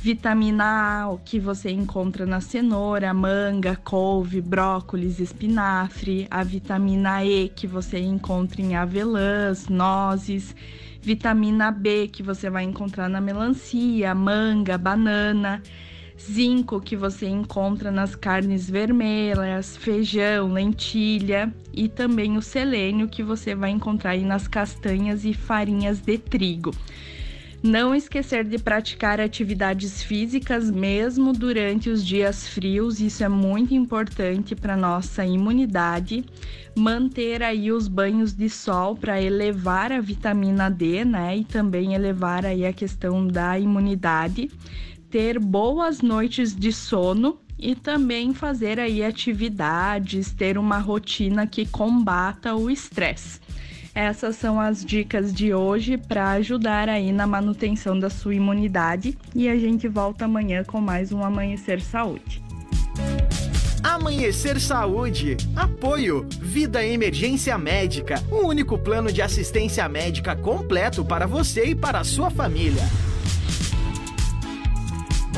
vitamina A, que você encontra na cenoura, manga, couve, brócolis, espinafre, a vitamina E, que você encontra em avelãs, nozes, vitamina B, que você vai encontrar na melancia, manga, banana, zinco, que você encontra nas carnes vermelhas, feijão, lentilha, e também o selênio, que você vai encontrar aí nas castanhas e farinhas de trigo. Não esquecer de praticar atividades físicas mesmo durante os dias frios, isso é muito importante para nossa imunidade. Manter aí os banhos de sol para elevar a vitamina D, né? E também elevar aí a questão da imunidade. Ter boas noites de sono e também fazer aí atividades, ter uma rotina que combata o estresse. Essas são as dicas de hoje para ajudar aí na manutenção da sua imunidade e a gente volta amanhã com mais um Amanhecer Saúde. Amanhecer Saúde. Apoio. Vida Emergência Médica. O único plano de assistência médica completo para você e para a sua família.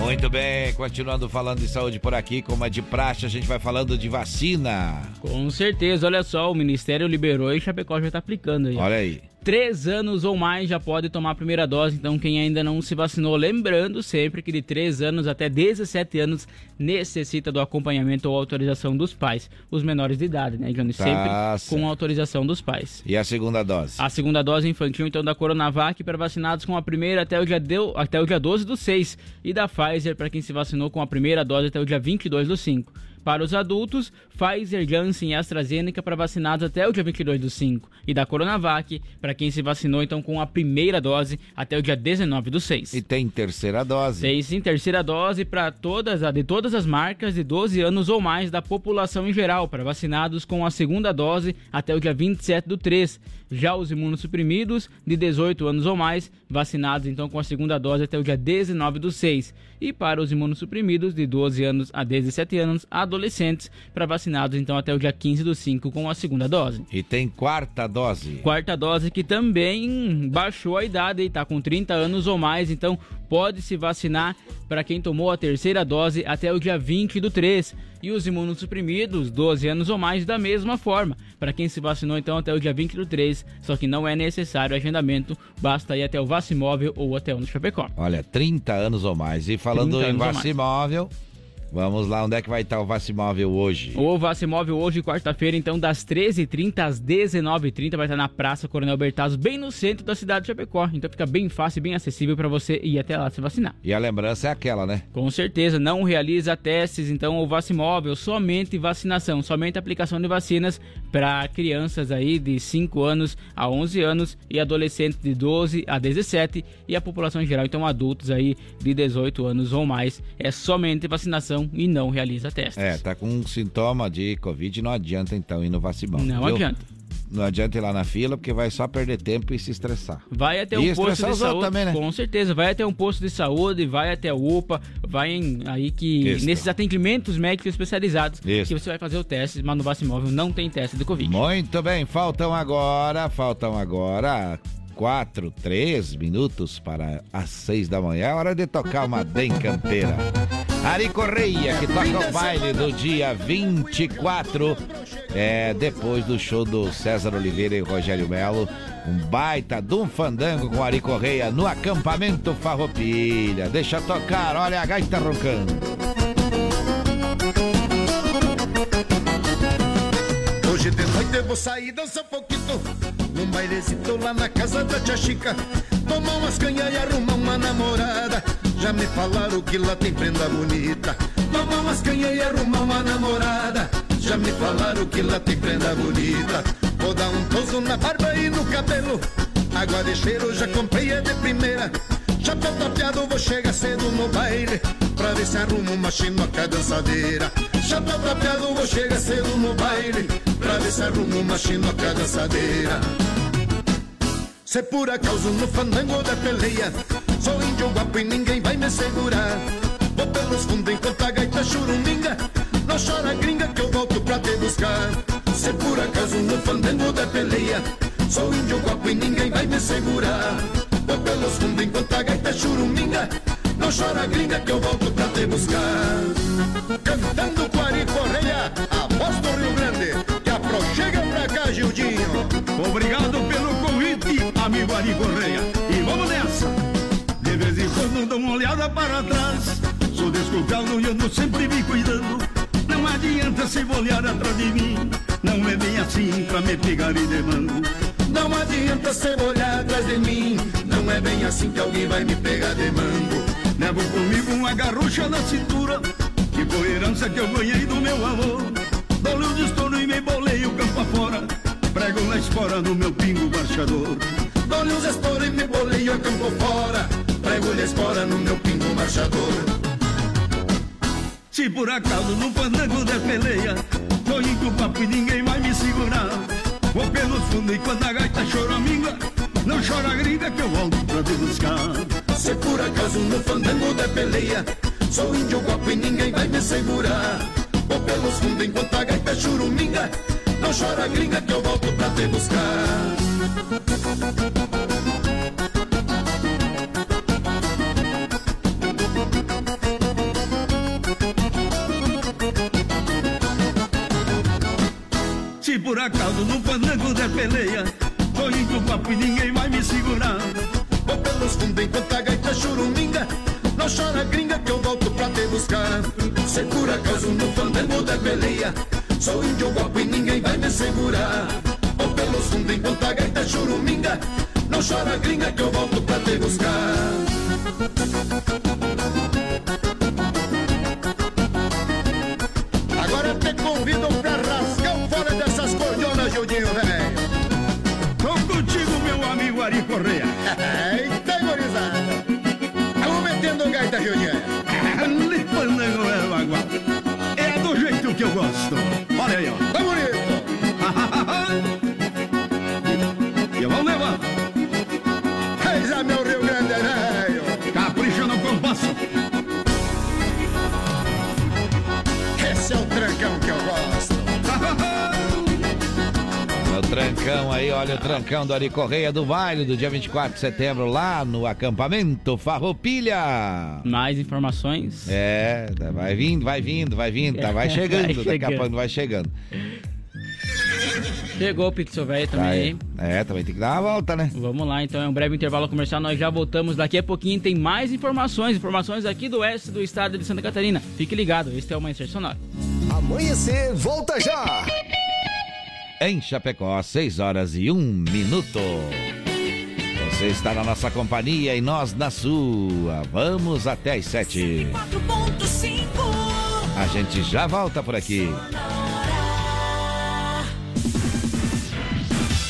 Muito bem, continuando falando de saúde por aqui, como é de praxe, a gente vai falando de vacina. Com certeza, olha só, o Ministério liberou e Chapecó já está aplicando aí. Olha aí. Três anos ou mais já pode tomar a primeira dose, então quem ainda não se vacinou, lembrando sempre que de 3 anos até 17 anos necessita do acompanhamento ou autorização dos pais. Os menores de idade, né, Johnny? Tá sempre certo. com autorização dos pais. E a segunda dose? A segunda dose infantil, então, da Coronavac para vacinados com a primeira até o dia, deu, até o dia 12 do 6 e da Pfizer para quem se vacinou com a primeira dose até o dia 22 do 5. Para os adultos, Pfizer, Janssen e AstraZeneca para vacinados até o dia 22 do 5. E da Coronavac para quem se vacinou então com a primeira dose até o dia 19 do 6. E tem terceira dose? Tem sim, terceira dose para todas, de todas as marcas de 12 anos ou mais da população em geral, para vacinados com a segunda dose até o dia 27 do 3. Já os imunossuprimidos de 18 anos ou mais, vacinados então com a segunda dose até o dia 19 do 6. E para os imunossuprimidos de 12 anos a 17 anos, adolescentes, para vacinados então até o dia 15 do 5 com a segunda dose. E tem quarta dose? Quarta dose que também baixou a idade, está com 30 anos ou mais, então pode se vacinar para quem tomou a terceira dose até o dia 20 do 3. E os imunossuprimidos, 12 anos ou mais, da mesma forma. Para quem se vacinou então até o dia 20 do 3, só que não é necessário agendamento, basta ir até o Vacimóvel ou até o no Chapecó. Olha, 30 anos ou mais. E falando 30 em. Vacimóvel, Vamos lá, onde é que vai estar o Vacimóvel hoje? O Vacimóvel hoje, quarta-feira, então, das 13h30 às 19h30, vai estar na Praça Coronel Bertazzo, bem no centro da cidade de Chapecó. Então fica bem fácil e bem acessível para você ir até lá se vacinar. E a lembrança é aquela, né? Com certeza, não realiza testes, então, o Vacimóvel, somente vacinação, somente aplicação de vacinas para crianças aí de 5 anos a 11 anos e adolescentes de 12 a 17 e a população em geral, então adultos aí de 18 anos ou mais. É somente vacinação e não realiza testes. É, tá com um sintoma de Covid, não adianta então ir no Vacimóvel. Não viu? adianta. Não adianta ir lá na fila, porque vai só perder tempo e se estressar. Vai até um posto de saúde, também, né? com certeza. Vai até um posto de saúde, vai até a UPA, vai em, aí que nesses atendimentos médicos especializados que você vai fazer o teste, mas no Vacimóvel não tem teste de Covid. Muito bem, faltam agora, faltam agora quatro, três minutos para as seis da manhã. É hora de tocar uma bem campeira. Ari Correia, que toca o baile do dia 24, é, depois do show do César Oliveira e Rogério Melo. Um baita de um fandango com Ari Correia no acampamento Farroupilha. Deixa tocar, olha a gaita roncando. Hoje de noite eu vou sair dançar um pouquinho Num bailezito lá na casa da tia Chica. Tomar umas canhas e arrumar uma namorada. Já me falaram que lá tem prenda bonita. Tomar umas canhas e arrumar uma namorada. Já me falaram que lá tem prenda bonita. Vou dar um toso na barba e no cabelo. Água de cheiro já comprei é de primeira. Já tô tapeado, vou chegar cedo no baile Pra ver se arrumo uma chinoca dançadeira. Tô tapeado, vou chegar cedo no baile Pra ver se arrumo uma chinoca dançadeira. Se por acaso no fandango da peleia Sou índio guapo e ninguém vai me segurar. Vou pelos fundos enquanto a gaita churuminga Não chora gringa que eu volto pra te buscar. Se por acaso no fandango da peleia Sou índio guapo e ninguém vai me segurar. Vou pelos fundos enquanto a gaita churuminga Não chora gringa que eu volto pra te buscar Cantando com Ari Correia A voz do Rio Grande Que aproxega pra cá, Gildinho Obrigado pelo convite, amigo Ari Correia. E vamos nessa. De vez em quando dou uma olhada para trás. Sou desculpado e ando sempre me cuidando. Não adianta se olhar atrás de mim. Não é bem assim pra me pegar e de mano. Não adianta cê olhar atrás de mim Não é bem assim que alguém vai me pegar de mango Levo comigo uma garrucha na cintura. Que foi herança que eu ganhei do meu avô. Dou-lhe o estouro e me bolei o campo afora. Prego na espora no meu pingo marchador. Dou-lhe os e me boleio a campo fora Prego-lhe a espora no meu pingo marchador Se por acaso no fandango de peleia Tô indo o papo e ninguém vai me segurar Vou pelos fundos e quando a gaita choraminga Não chora gringa que eu volto pra te buscar. Se por acaso no fandango da peleia Sou índio guapo e ninguém vai me segurar. Vou pelos fundos enquanto a gaita churuminga. Não chora gringa que eu volto pra te buscar. Se por acaso no fandango de peleia papo e ninguém vai me segurar. Vou pelos fundos enquanto a gaita churuminga. Não chora gringa que eu volto pra te buscar. Se por acaso no fandango da peleia. Sou índio guapo e ninguém vai me segurar. Vou pelos fundos enquanto a gaita churuminga. Não chora gringa que eu volto pra te buscar amigo trancão aí, olha o trancão do Ari Correia do baile do dia 24 de setembro lá no acampamento Farroupilha. Mais informações? É, vai vindo, vai vindo, vai vindo, tá, vai chegando, Vai daqui a chegando. pouco vai chegando. Chegou o Pixel Velho também. Tá é, também tem que dar uma volta, né? Vamos lá, então é um breve intervalo comercial. Nós já voltamos daqui a pouquinho. Tem mais informações, informações aqui do oeste do estado de Santa Catarina. Fique ligado, este é o Amanhecer Sonora. Amanhecer, volta já! Em Chapecó, 6 horas e 1 minuto. Você está na nossa companhia e nós na sua. Vamos até às 7. 4.5 A gente já volta por aqui.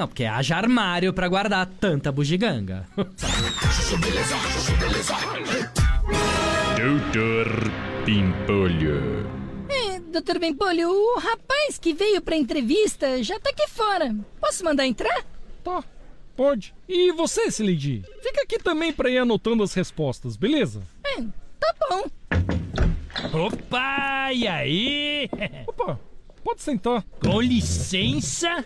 Não, porque haja armário pra guardar tanta bugiganga. Doutor Pimpolho. É, doutor Bempolho, o rapaz que veio pra entrevista já tá aqui fora. Posso mandar entrar? Tá, pode. E você, Sileidi? Fica aqui também pra ir anotando as respostas, beleza? É, tá bom. Opa, e aí? Opa, pode sentar. Com licença?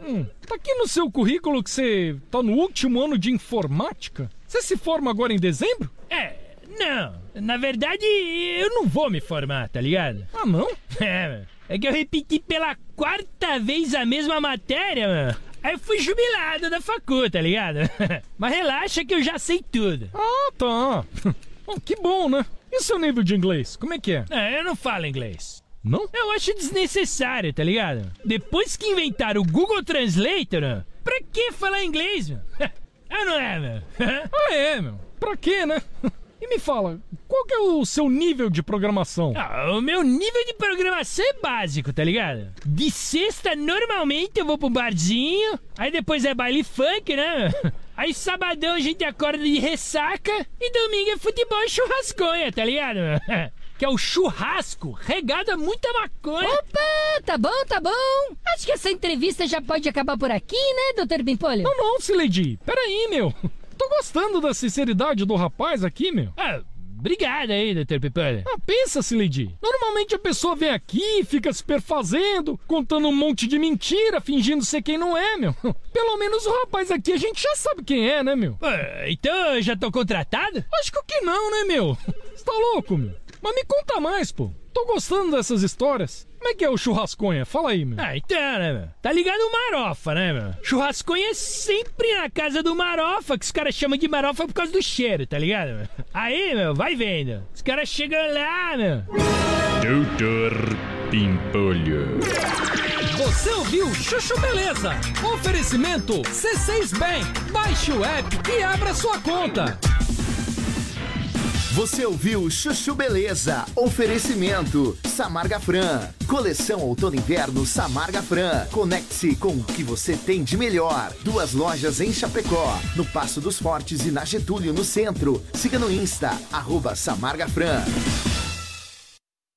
Hum, tá aqui no seu currículo que você tá no último ano de informática? Você se forma agora em dezembro? É, não. Na verdade, eu não vou me formar, tá ligado? Ah, não? É, é que eu repeti pela quarta vez a mesma matéria, mano. Aí eu fui jubilado da facu, tá ligado? Mas relaxa que eu já sei tudo. Ah, tá. Oh, que bom, né? E o seu nível de inglês? Como é que é? É, eu não falo inglês. Não? Eu acho desnecessário, tá ligado? Depois que inventaram o Google Translator, pra que falar inglês, meu? Ah, não é, meu? ah, é, meu. Pra quê, né? E me fala, qual que é o seu nível de programação? Ah, o meu nível de programação é básico, tá ligado? De sexta, normalmente eu vou pro barzinho, aí depois é baile funk, né? Aí sabadão a gente acorda de ressaca e domingo é futebol e churrasconha, tá ligado? Que é o churrasco regado a muita maconha. Opa, tá bom, tá bom. Acho que essa entrevista já pode acabar por aqui, né, doutor Bimpolho? Não, não, Sileidi. Peraí, meu. Tô gostando da sinceridade do rapaz aqui, meu. Ah, obrigado aí, doutor Pimpolho. Ah, pensa, Sileidi. Normalmente a pessoa vem aqui, fica se perfazendo, contando um monte de mentira, fingindo ser quem não é, meu. Pelo menos o rapaz aqui a gente já sabe quem é, né, meu? Ah, então eu já tô contratado? Acho que não, né, meu? Você tá louco, meu? Mas me conta mais, pô. Tô gostando dessas histórias. Como é que é o churrasconha? Fala aí, meu. Ah, então, né, meu? Tá ligado o Marofa, né, meu? Churrasconha é sempre na casa do Marofa, que os caras chamam de Marofa por causa do cheiro, tá ligado, meu? Aí, meu, vai vendo. Os caras chegam lá, meu. Doutor Pimpolho. Você ouviu Chuchu Beleza? Oferecimento C6 Bank. Baixe o app e abra sua conta. Você ouviu Chuchu Beleza? Oferecimento Samarga Fran. Coleção Outono Inverno Samarga Fran. Conecte-se com o que você tem de melhor. Duas lojas em Chapecó, no Passo dos Fortes e na Getúlio, no centro. Siga no Insta, arroba Samarga Fran.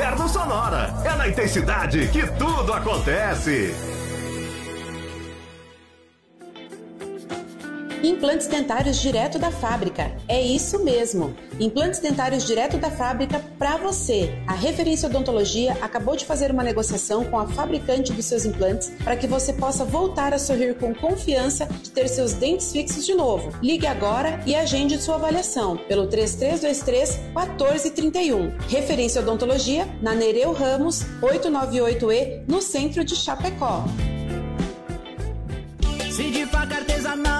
Inverno Sonora. É na intensidade que tudo acontece. Implantes dentários direto da fábrica. É isso mesmo. Implantes dentários direto da fábrica para você. A Referência Odontologia acabou de fazer uma negociação com a fabricante dos seus implantes para que você possa voltar a sorrir com confiança de ter seus dentes fixos de novo. Ligue agora e agende sua avaliação pelo 3323 1431. Referência Odontologia na Nereu Ramos 898E no centro de Chapecó. Se de faca artesanal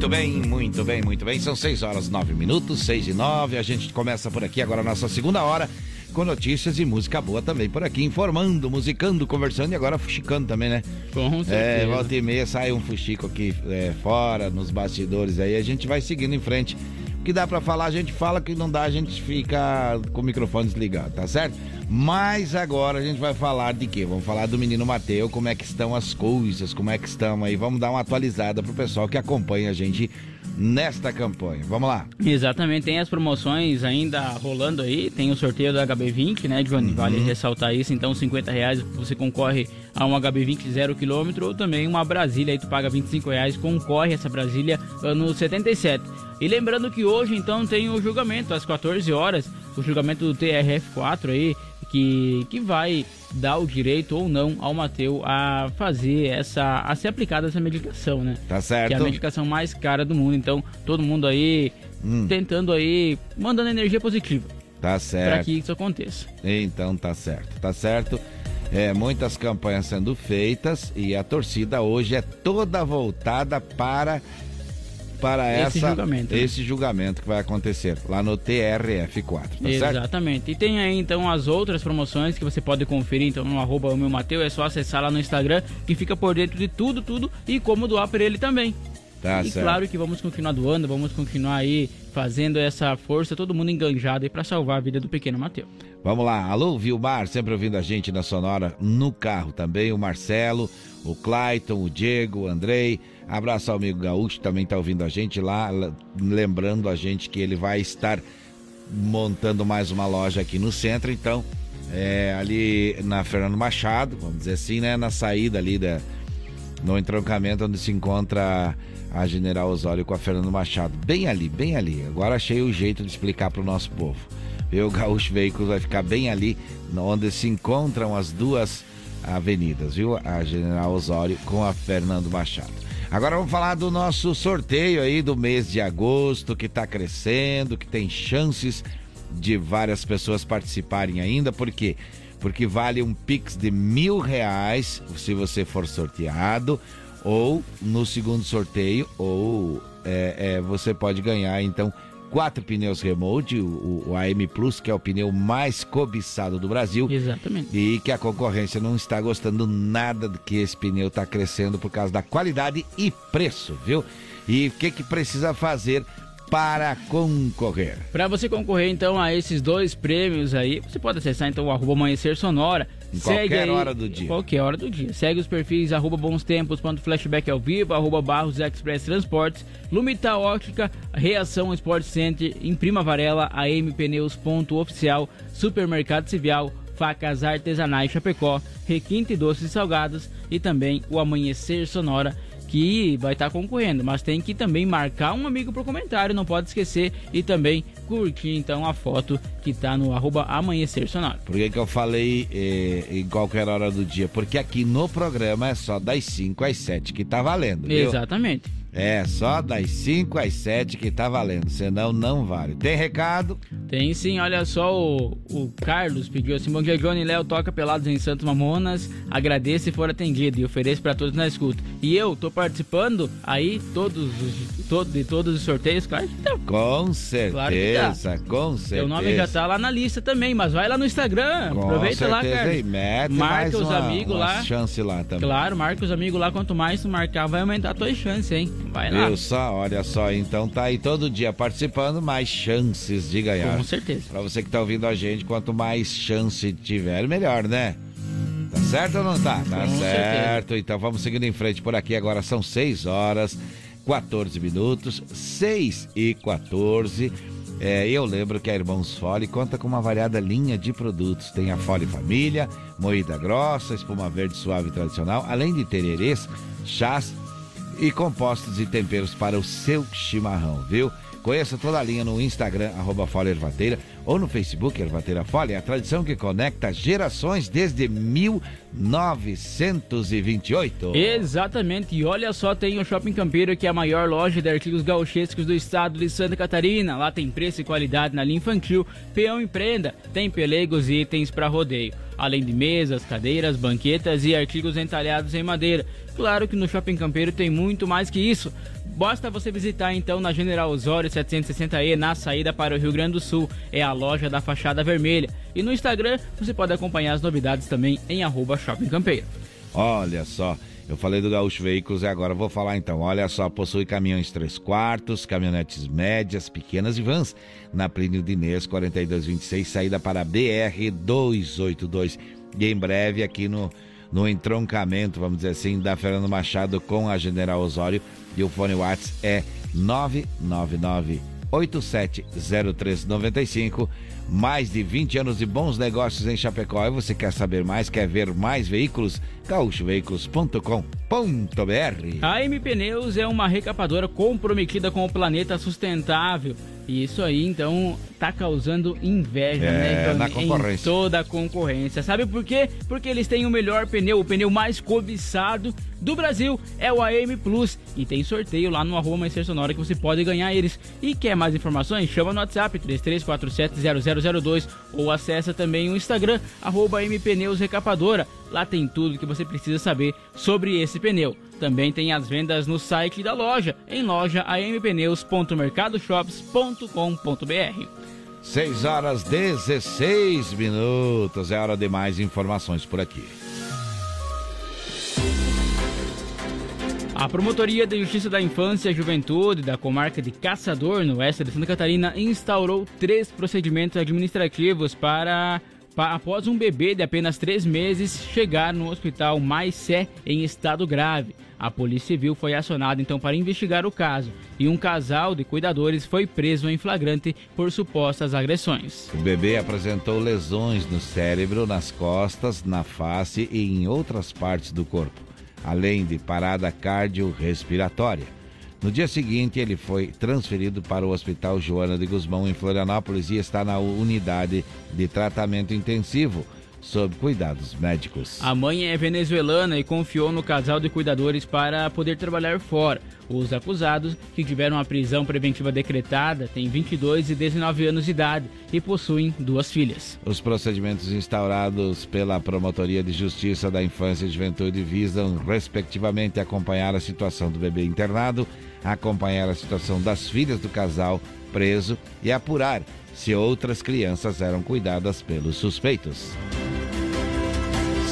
Muito bem, muito bem, muito bem. São 6 horas 9 minutos, 6 e 9. A gente começa por aqui agora a nossa segunda hora com notícias e música boa também por aqui, informando, musicando, conversando e agora fuxicando também, né? Com É, certeza. volta e meia sai um fuxico aqui é, fora, nos bastidores aí, a gente vai seguindo em frente. Que dá pra falar, a gente fala, que não dá, a gente fica com o microfone desligado, tá certo? Mas agora a gente vai falar de quê? Vamos falar do menino Mateu, como é que estão as coisas, como é que estão aí. Vamos dar uma atualizada pro pessoal que acompanha a gente nesta campanha. Vamos lá. Exatamente, tem as promoções ainda rolando aí, tem o sorteio do HB20, né, Johnny? Vale ressaltar isso, então 50 reais você concorre a um HB20 zero quilômetro ou também uma Brasília, aí tu paga 25 reais, concorre essa Brasília ano 77. E lembrando que hoje então tem o julgamento às 14 horas, o julgamento do TRF4 aí, que, que vai dar o direito ou não ao Mateu a fazer essa, a ser aplicada essa medicação, né? Tá certo. Que é a medicação mais cara do mundo. Então, todo mundo aí Hum. tentando aí, mandando energia positiva Tá certo. que isso aconteça. Então tá certo, tá certo. É, muitas campanhas sendo feitas e a torcida hoje é toda voltada para para Esse essa julgamento, né? esse julgamento que vai acontecer lá no TRF4, tá certo? Exatamente. E tem aí então as outras promoções que você pode conferir então no arroba o meu Mateu, é só acessar lá no Instagram que fica por dentro de tudo, tudo e como doar para ele também. Tá e certo. claro que vamos continuar doando, vamos continuar aí fazendo essa força, todo mundo enganjado aí para salvar a vida do pequeno Mateu. Vamos lá, alô Vilmar, sempre ouvindo a gente na Sonora no carro também, o Marcelo, o Clayton, o Diego, o Andrei, abraço ao amigo Gaúcho, também tá ouvindo a gente lá, lembrando a gente que ele vai estar montando mais uma loja aqui no centro, então, é, ali na Fernando Machado, vamos dizer assim, né, na saída ali da, no entroncamento onde se encontra a General Osório com a Fernando Machado. Bem ali, bem ali. Agora achei o jeito de explicar para o nosso povo. O Gaúcho Veículos vai ficar bem ali, onde se encontram as duas avenidas, viu? A General Osório com a Fernando Machado. Agora vamos falar do nosso sorteio aí do mês de agosto, que está crescendo, que tem chances de várias pessoas participarem ainda, por quê? Porque vale um Pix de mil reais se você for sorteado, ou no segundo sorteio, ou é, é, você pode ganhar então quatro pneus remote, o, o AM Plus, que é o pneu mais cobiçado do Brasil. Exatamente. E que a concorrência não está gostando nada de que esse pneu está crescendo por causa da qualidade e preço, viu? E o que, que precisa fazer para concorrer? Para você concorrer então a esses dois prêmios aí, você pode acessar então o arroba Amanhecer Sonora. Em qualquer hora do dia. Qualquer hora do dia. Segue os perfis arroba bons tempos, ponto flashback ao vivo, arroba barros express transportes, Lumita Óptica, Reação Sport Center, Imprima Varela, AM Pneus ponto oficial, Supermercado Civil, Facas Artesanais Chapecó, Requinte Doces e Salgados e também o Amanhecer Sonora que vai estar concorrendo, mas tem que também marcar um amigo pro comentário, não pode esquecer e também curtir então a foto que tá no arroba Amanhecer Sonora. Por que, que eu falei eh, em qualquer hora do dia? Porque aqui no programa é só das 5 às 7 que tá valendo, viu? Exatamente. É, só das 5 às 7 que tá valendo, senão não vale. Tem recado? Tem sim, olha só, o, o Carlos pediu assim: Bom dia, Johnny Léo toca pelados em Santos Mamonas. Agradeço se for atendido e ofereço para todos na escuta. E eu tô participando aí todos os, todo, de todos os sorteios, claro que tá. Com certeza, Claro que com certeza. Teu nome já tá lá na lista também, mas vai lá no Instagram. Com aproveita lá, certeza, Carlos. e mete marca os uma- amigos uma lá. chance lá também. Claro, marca os amigos lá. Quanto mais tu marcar, vai aumentar a tua chance, hein? Vai lá. Viu só? Olha só, então tá aí todo dia participando, mais chances de ganhar. Com certeza. Pra você que tá ouvindo a gente, quanto mais chance tiver, melhor, né? Tá certo ou não tá? Tá Com certo. Então vamos seguindo em frente por aqui. Agora são 6 horas, 14 minutos, 6 e 14. É, eu lembro que a Irmãos Fole conta com uma variada linha de produtos. Tem a Fole Família, moída grossa, espuma verde suave tradicional, além de tererês, chás e compostos e temperos para o seu chimarrão, viu? Conheça toda a linha no Instagram, arroba Fole Ervateira, ou no Facebook Ervateira Fole, a tradição que conecta gerações desde 1928. Exatamente, e olha só, tem o Shopping Campeiro, que é a maior loja de artigos gauchescos do estado de Santa Catarina. Lá tem preço e qualidade na linha infantil, peão e prenda, tem pelegos e itens para rodeio. Além de mesas, cadeiras, banquetas e artigos entalhados em madeira. Claro que no Shopping Campeiro tem muito mais que isso. Basta você visitar então na General Osório 760E, na saída para o Rio Grande do Sul. É a loja da fachada vermelha. E no Instagram você pode acompanhar as novidades também em arroba Shopping Campeiro. Olha só, eu falei do Gaúcho Veículos e agora vou falar então. Olha só, possui caminhões 3 quartos, caminhonetes médias, pequenas e vans. Na Plínio Dinês 4226, saída para BR 282. E em breve aqui no, no entroncamento, vamos dizer assim, da Fernando Machado com a General Osório. E o fone WhatsApp é 999 870395. Mais de 20 anos de bons negócios em Chapecó. E você quer saber mais, quer ver mais veículos? gaúchoveículos.com.br A M Pneus é uma recapadora comprometida com o planeta sustentável E isso aí, então, tá causando inveja, É, né, na Em concorrência. toda a concorrência. Sabe por quê? Porque eles têm o melhor pneu, o pneu mais cobiçado do Brasil, é o AM Plus. E tem sorteio lá no arroba Amanhecer Sonora que você pode ganhar eles. E quer mais informações? Chama no WhatsApp 33470002 ou acessa também o Instagram, arroba MPneus Recapadora. Lá tem tudo que você precisa saber sobre esse pneu. Também tem as vendas no site da loja, em loja ampneus.mercadoshops.com.br. 6 horas 16 minutos. É hora de mais informações por aqui. A Promotoria de Justiça da Infância e Juventude da comarca de Caçador, no oeste de Santa Catarina, instaurou três procedimentos administrativos para, pa- após um bebê de apenas três meses chegar no hospital Mais Sé em estado grave. A Polícia Civil foi acionada então para investigar o caso e um casal de cuidadores foi preso em flagrante por supostas agressões. O bebê apresentou lesões no cérebro, nas costas, na face e em outras partes do corpo, além de parada cardiorrespiratória. No dia seguinte, ele foi transferido para o Hospital Joana de Guzmão, em Florianópolis, e está na unidade de tratamento intensivo, sob cuidados médicos. A mãe é venezuelana e confiou no casal de cuidadores para poder trabalhar fora. Os acusados, que tiveram a prisão preventiva decretada, têm 22 e 19 anos de idade e possuem duas filhas. Os procedimentos instaurados pela Promotoria de Justiça da Infância e Juventude visam, respectivamente, acompanhar a situação do bebê internado, acompanhar a situação das filhas do casal preso e apurar se outras crianças eram cuidadas pelos suspeitos.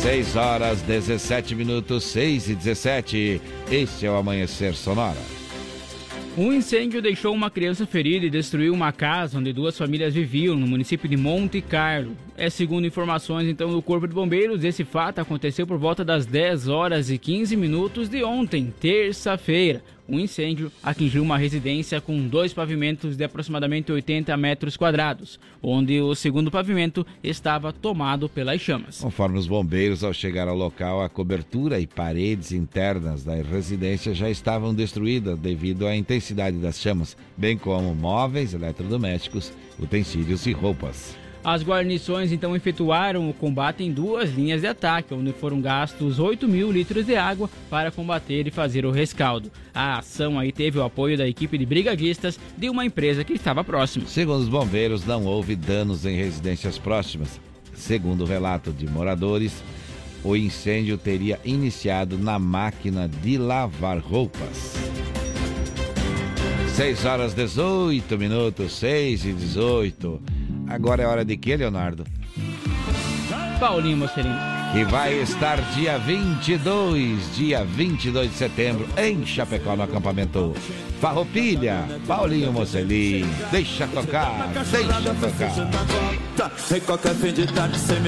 6 horas 17 minutos, 6 e 17. Este é o Amanhecer Sonora. Um incêndio deixou uma criança ferida e destruiu uma casa onde duas famílias viviam no município de Monte Carlo. É segundo informações então do Corpo de Bombeiros, esse fato aconteceu por volta das 10 horas e 15 minutos de ontem, terça-feira. Um incêndio atingiu uma residência com dois pavimentos de aproximadamente 80 metros quadrados, onde o segundo pavimento estava tomado pelas chamas. Conforme os bombeiros, ao chegar ao local, a cobertura e paredes internas da residência já estavam destruídas devido à intensidade das chamas, bem como móveis, eletrodomésticos, utensílios e roupas. As guarnições então efetuaram o combate em duas linhas de ataque, onde foram gastos 8 mil litros de água para combater e fazer o rescaldo. A ação aí teve o apoio da equipe de brigadistas de uma empresa que estava próxima. Segundo os bombeiros, não houve danos em residências próximas. Segundo o relato de moradores, o incêndio teria iniciado na máquina de lavar roupas. 6 horas 18 minutos, 6 e 18. Agora é hora de quê, Leonardo? Paulinho Mocelin. Que vai estar dia 22, dia 22 de setembro, em Chapecó, no acampamento Farroupilha. Paulinho Mocelin, deixa tocar, deixa tocar. Em qualquer fim de tarde sem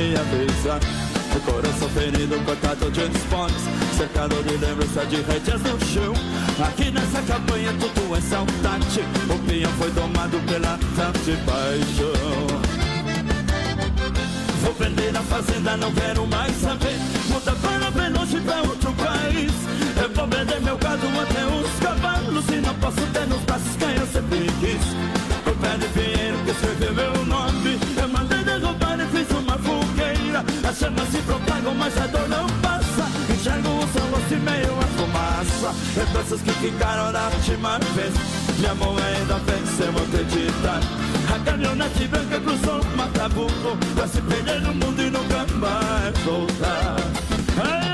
O coração ferido, cortado de esportes Cercado de lembrança de rédeas no chão. Aqui nessa campanha tudo é saudade. O pinhão foi domado pela tanta paixão. Vou vender a fazenda, não quero mais saber. Muda para bem longe pra outro país. Eu vou vender meu gado até os cavalos. E não posso ter nos braços quem eu sempre quis. O pé de As chamas se propagam, mas a dor não passa. Enxergo o seu rosto e meio a fumaça. Lembranças que ficaram da última vez. Minha mão ainda venceu acreditar. A caminhonete branca cruzou o matabuco. Pra se perder no mundo e nunca mais voltar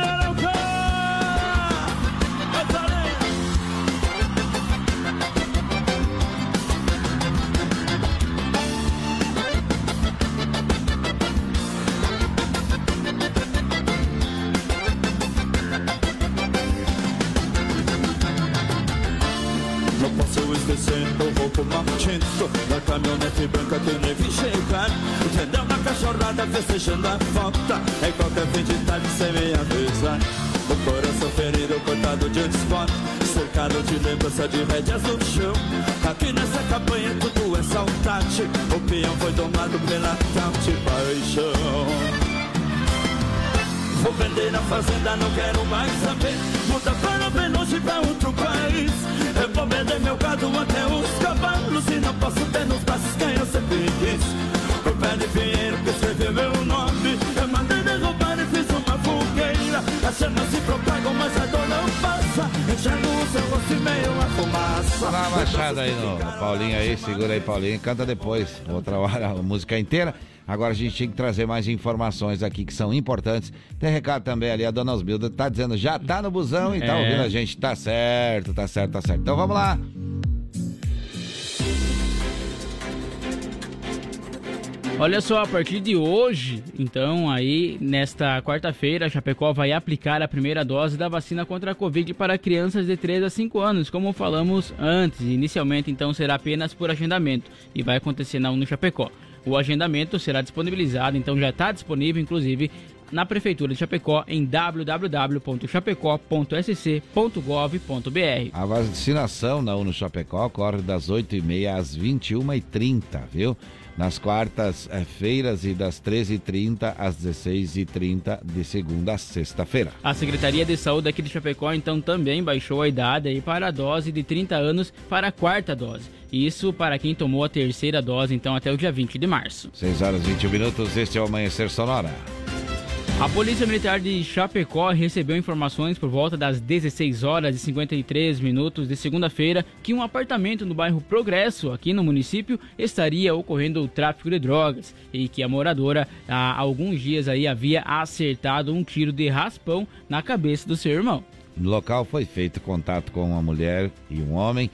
o roubo maldito Da caminhonete branca que nem vi chegar Entendeu? Na cachorrada festejando a volta Em qualquer fim de tarde sem me avisar O coração ferido, cortado de esporte Cercado de lembrança de rédeas no chão. Aqui nessa campanha tudo é saudade. O peão foi domado pela tal de paixão. Vou vender a fazenda, não quero mais saber. Muda para bem longe pra outro país. Vou vender meu gado até os cavalos. E não posso ter nos braços quem eu sempre quis. Por pé de dinheiro que escreveu meu nome. Eu mandei derrubar e fiz uma fogueira. As chamas se propagam, mas a dor não passa. Enxergo o seu rosto e meio a fumaça. Dá uma machada aí no, no Paulinho aí, segura aí, Paulinho. Canta depois, outra hora, a música inteira. Agora a gente tem que trazer mais informações aqui que são importantes. Tem recado também ali, a dona Osbilda tá dizendo, já tá no busão e tá É. ouvindo a gente. Tá certo, tá certo, tá certo. Então vamos lá. Olha só, a partir de hoje, então aí nesta quarta-feira, a Chapecó vai aplicar a primeira dose da vacina contra a Covid para crianças de 3 a 5 anos, como falamos antes. Inicialmente, então, será apenas por agendamento e vai acontecer na Uno Chapecó. O agendamento será disponibilizado, então já está disponível, inclusive, na Prefeitura de Chapecó em www.chapecó.sc.gov.br. A vacinação na Uno Chapecó ocorre das 8h30 às 21h30, viu? Nas quartas-feiras e das 13h30 às 16h30 de segunda a sexta-feira. A Secretaria de Saúde aqui de Chapecó então também baixou a idade aí para a dose de 30 anos para a quarta dose. Isso para quem tomou a terceira dose então até o dia 20 de março. 6 horas e 21 minutos, este é o Amanhecer Sonora. A Polícia Militar de Chapecó recebeu informações por volta das 16 horas e 53 minutos de segunda-feira que um apartamento no bairro Progresso, aqui no município, estaria ocorrendo o tráfico de drogas e que a moradora há alguns dias aí havia acertado um tiro de raspão na cabeça do seu irmão. No local foi feito contato com uma mulher e um homem.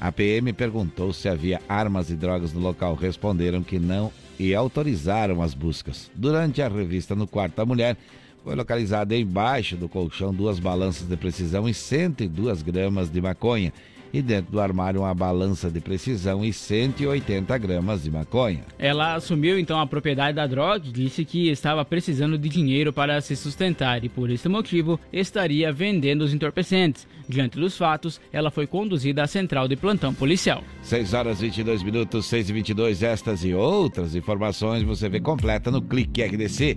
A PM perguntou se havia armas e drogas no local. Responderam que não e autorizaram as buscas. Durante a revista no quarto da mulher, foi localizada embaixo do colchão duas balanças de precisão e 102 gramas de maconha. E dentro do armário uma balança de precisão e 180 gramas de maconha. Ela assumiu então a propriedade da droga e disse que estava precisando de dinheiro para se sustentar e por esse motivo estaria vendendo os entorpecentes. Diante dos fatos, ela foi conduzida à central de plantão policial. 6 horas 22 minutos, 6 e 22 estas e outras informações você vê completa no Clique RDC.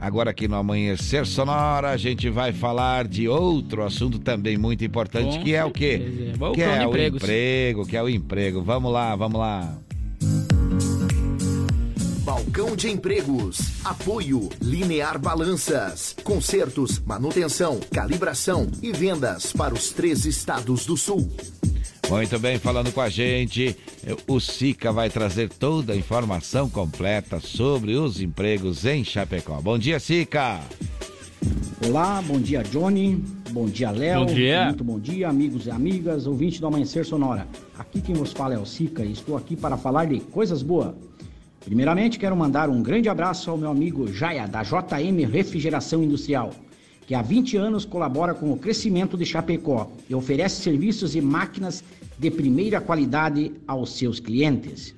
Agora aqui no Amanhecer Sonora a gente vai falar de outro assunto também muito importante Com que é o quê? Que é o empregos. emprego, que é o emprego. Vamos lá, vamos lá. Balcão de Empregos. Apoio Linear Balanças. Consertos, manutenção, calibração e vendas para os três estados do sul. Muito bem, falando com a gente, o Sica vai trazer toda a informação completa sobre os empregos em Chapecó. Bom dia, Sica! Olá, bom dia Johnny, bom dia Léo, Bom dia. muito bom dia amigos e amigas, ouvintes do Amanhecer Sonora. Aqui quem vos fala é o Sica e estou aqui para falar de coisas boas. Primeiramente quero mandar um grande abraço ao meu amigo Jaya, da JM Refrigeração Industrial, que há 20 anos colabora com o crescimento de Chapecó e oferece serviços e máquinas de primeira qualidade aos seus clientes.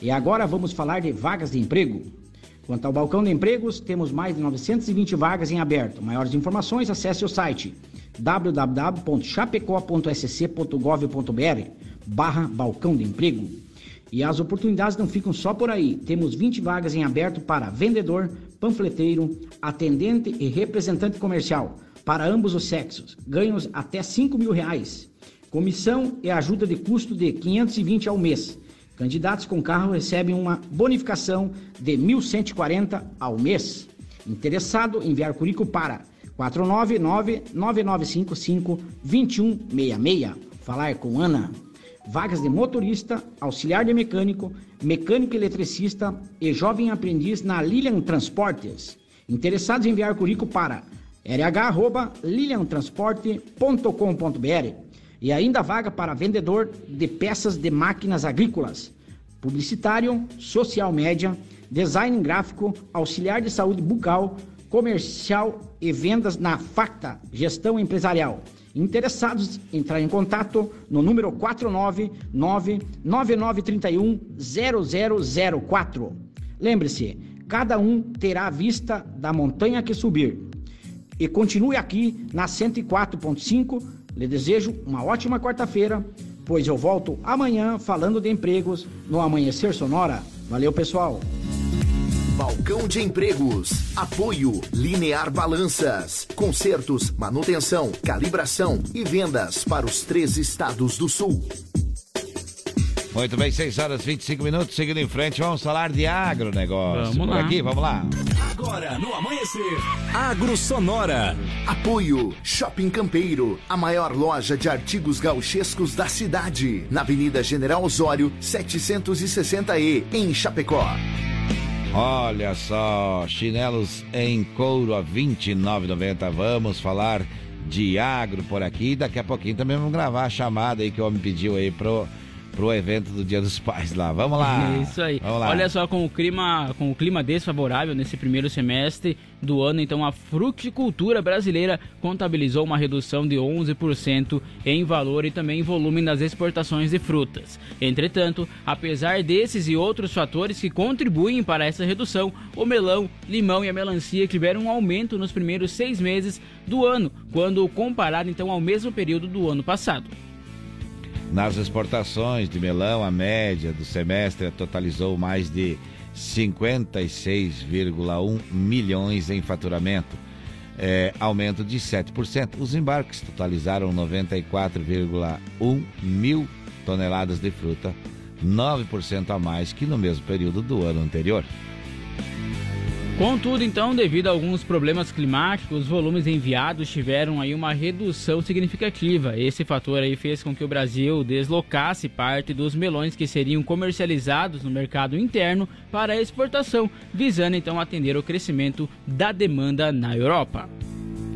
E agora vamos falar de vagas de emprego. Quanto ao balcão de empregos, temos mais de 920 vagas em aberto. Maiores informações, acesse o site www.chapecó.sc.gov.br barra balcão de emprego. E as oportunidades não ficam só por aí. Temos 20 vagas em aberto para vendedor, panfleteiro, atendente e representante comercial, para ambos os sexos. Ganhos até 5 mil reais. Comissão e ajuda de custo de 520 ao mês. Candidatos com carro recebem uma bonificação de 1.140 ao mês. Interessado, enviar currículo para 499-9955-2166. Falar com Ana. Vagas de motorista, auxiliar de mecânico, mecânico eletricista e jovem aprendiz na Lilian Transportes. Interessados em enviar currículo para rh.liliantransporte.com.br e ainda vaga para vendedor de peças de máquinas agrícolas, publicitário, social média, design gráfico, auxiliar de saúde bucal, comercial e vendas na Facta Gestão Empresarial. Interessados, entrar em contato no número 499-9931-0004. Lembre-se, cada um terá a vista da montanha que subir. E continue aqui na 104.5. Lhe desejo uma ótima quarta-feira, pois eu volto amanhã falando de empregos no Amanhecer Sonora. Valeu, pessoal! Balcão de Empregos. Apoio Linear Balanças. Consertos, manutenção, calibração e vendas para os três estados do sul. Muito bem, 6 horas e 25 minutos, seguindo em frente, vamos falar de agronegócio. Vamos Por lá. aqui, vamos lá. Agora, no amanhecer, Agro Sonora. Apoio Shopping Campeiro, a maior loja de artigos gauchescos da cidade, na Avenida General Osório, 760E, em Chapecó. Olha só, chinelos em couro a R$ 29,90. Vamos falar de agro por aqui. Daqui a pouquinho também vamos gravar a chamada aí que o homem pediu aí pro, pro evento do Dia dos Pais lá. Vamos lá. Isso aí. Lá. Olha só, com o clima, com o clima desfavorável nesse primeiro semestre do ano, então a fruticultura brasileira contabilizou uma redução de 11% em valor e também em volume nas exportações de frutas. Entretanto, apesar desses e outros fatores que contribuem para essa redução, o melão, limão e a melancia tiveram um aumento nos primeiros seis meses do ano, quando comparado então ao mesmo período do ano passado. Nas exportações de melão, a média do semestre totalizou mais de 56,1 milhões em faturamento, é, aumento de 7%. Os embarques totalizaram 94,1 mil toneladas de fruta, 9% a mais que no mesmo período do ano anterior. Contudo, então, devido a alguns problemas climáticos, os volumes enviados tiveram aí uma redução significativa. Esse fator aí fez com que o Brasil deslocasse parte dos melões que seriam comercializados no mercado interno para a exportação, visando então atender o crescimento da demanda na Europa.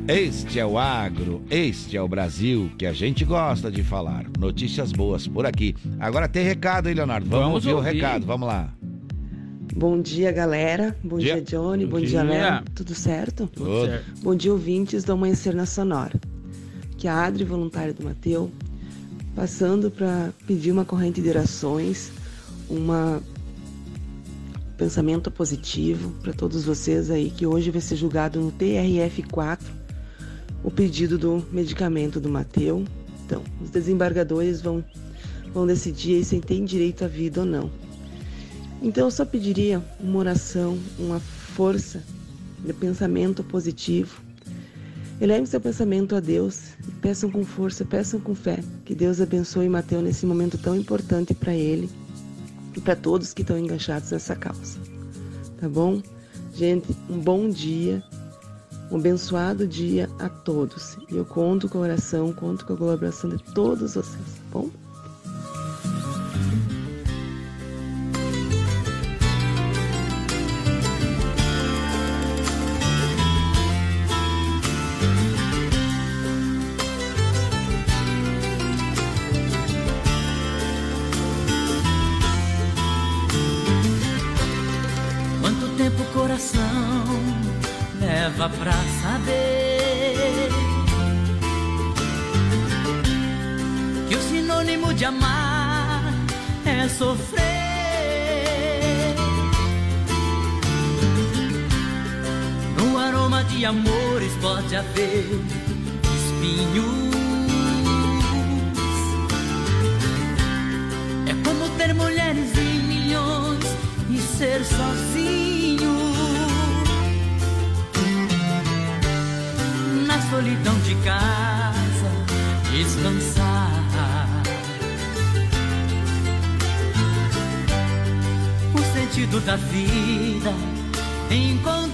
Este é o agro, este é o Brasil que a gente gosta de falar. Notícias boas por aqui. Agora tem recado, hein, Leonardo? Vamos, Vamos ouvir, o ouvir. recado, vamos lá. Bom dia, galera. Bom dia, Johnny. Bom, Bom dia, dia. Léo. Tudo certo? Tudo certo. Bom dia, ouvintes do Amanhecer na Sonora. Que a Adri, voluntária do Mateu, passando para pedir uma corrente de orações, uma pensamento positivo para todos vocês aí, que hoje vai ser julgado no TRF4 o pedido do medicamento do Mateu. Então, os desembargadores vão, vão decidir aí se tem direito à vida ou não. Então eu só pediria uma oração, uma força de pensamento positivo. Eleve seu pensamento a Deus e peçam com força, peçam com fé que Deus abençoe Mateus nesse momento tão importante para ele e para todos que estão enganchados nessa causa. Tá bom? Gente, um bom dia, um abençoado dia a todos. E eu conto com a oração, conto com a colaboração de todos vocês, tá bom? Amores pode haver espinhos. É como ter mulheres em milhões e ser sozinho na solidão de casa descansar o sentido da vida encontrar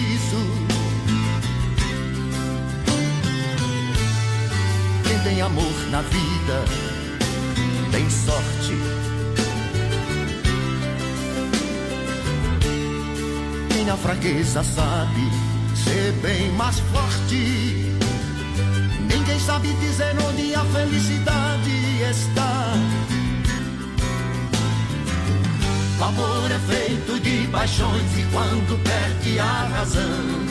Tem amor na vida tem sorte. Quem na fraqueza sabe ser bem mais forte. Ninguém sabe dizer onde a felicidade está. O amor é feito de paixões e quando perde a razão,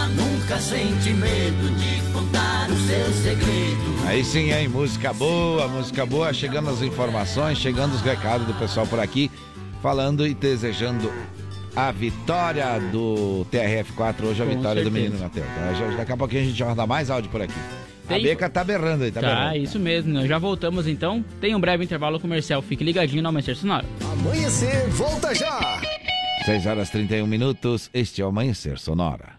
Ama nunca sente medo de contar o seu segredo. Aí sim, hein? Música boa, música boa. Chegando as informações, chegando os recados do pessoal por aqui, falando e desejando a vitória do TRF4, hoje a Com vitória do certeza. menino Matheus. Daqui a pouquinho a gente vai dar mais áudio por aqui. A Tem- Beca tá berrando aí, tá, Tá, berrando. isso mesmo. Já voltamos então. Tem um breve intervalo comercial. Fique ligadinho no Amanhecer Sonoro. Amanhecer, volta já! 6 horas 31 minutos, este é o Amanhecer Sonora.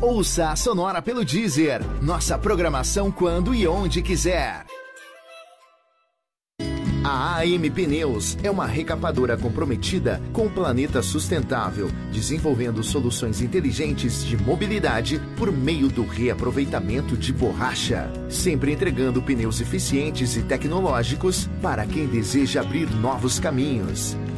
Ouça a Sonora pelo Deezer. Nossa programação quando e onde quiser. A AM Pneus é uma recapadora comprometida com o planeta sustentável, desenvolvendo soluções inteligentes de mobilidade por meio do reaproveitamento de borracha, sempre entregando pneus eficientes e tecnológicos para quem deseja abrir novos caminhos.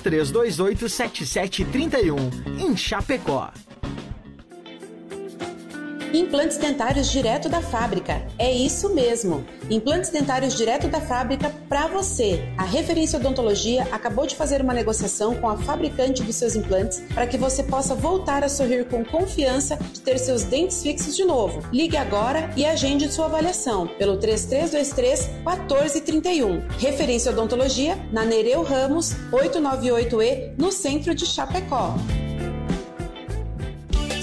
33287731 em Chapecó. Implantes dentários direto da fábrica. É isso mesmo. Implantes dentários direto da fábrica para você. A Referência Odontologia acabou de fazer uma negociação com a fabricante dos seus implantes para que você possa voltar a sorrir com confiança de ter seus dentes fixos de novo. Ligue agora e agende sua avaliação pelo 3323 1431. Referência Odontologia na Nereu Ramos 898E no centro de Chapecó.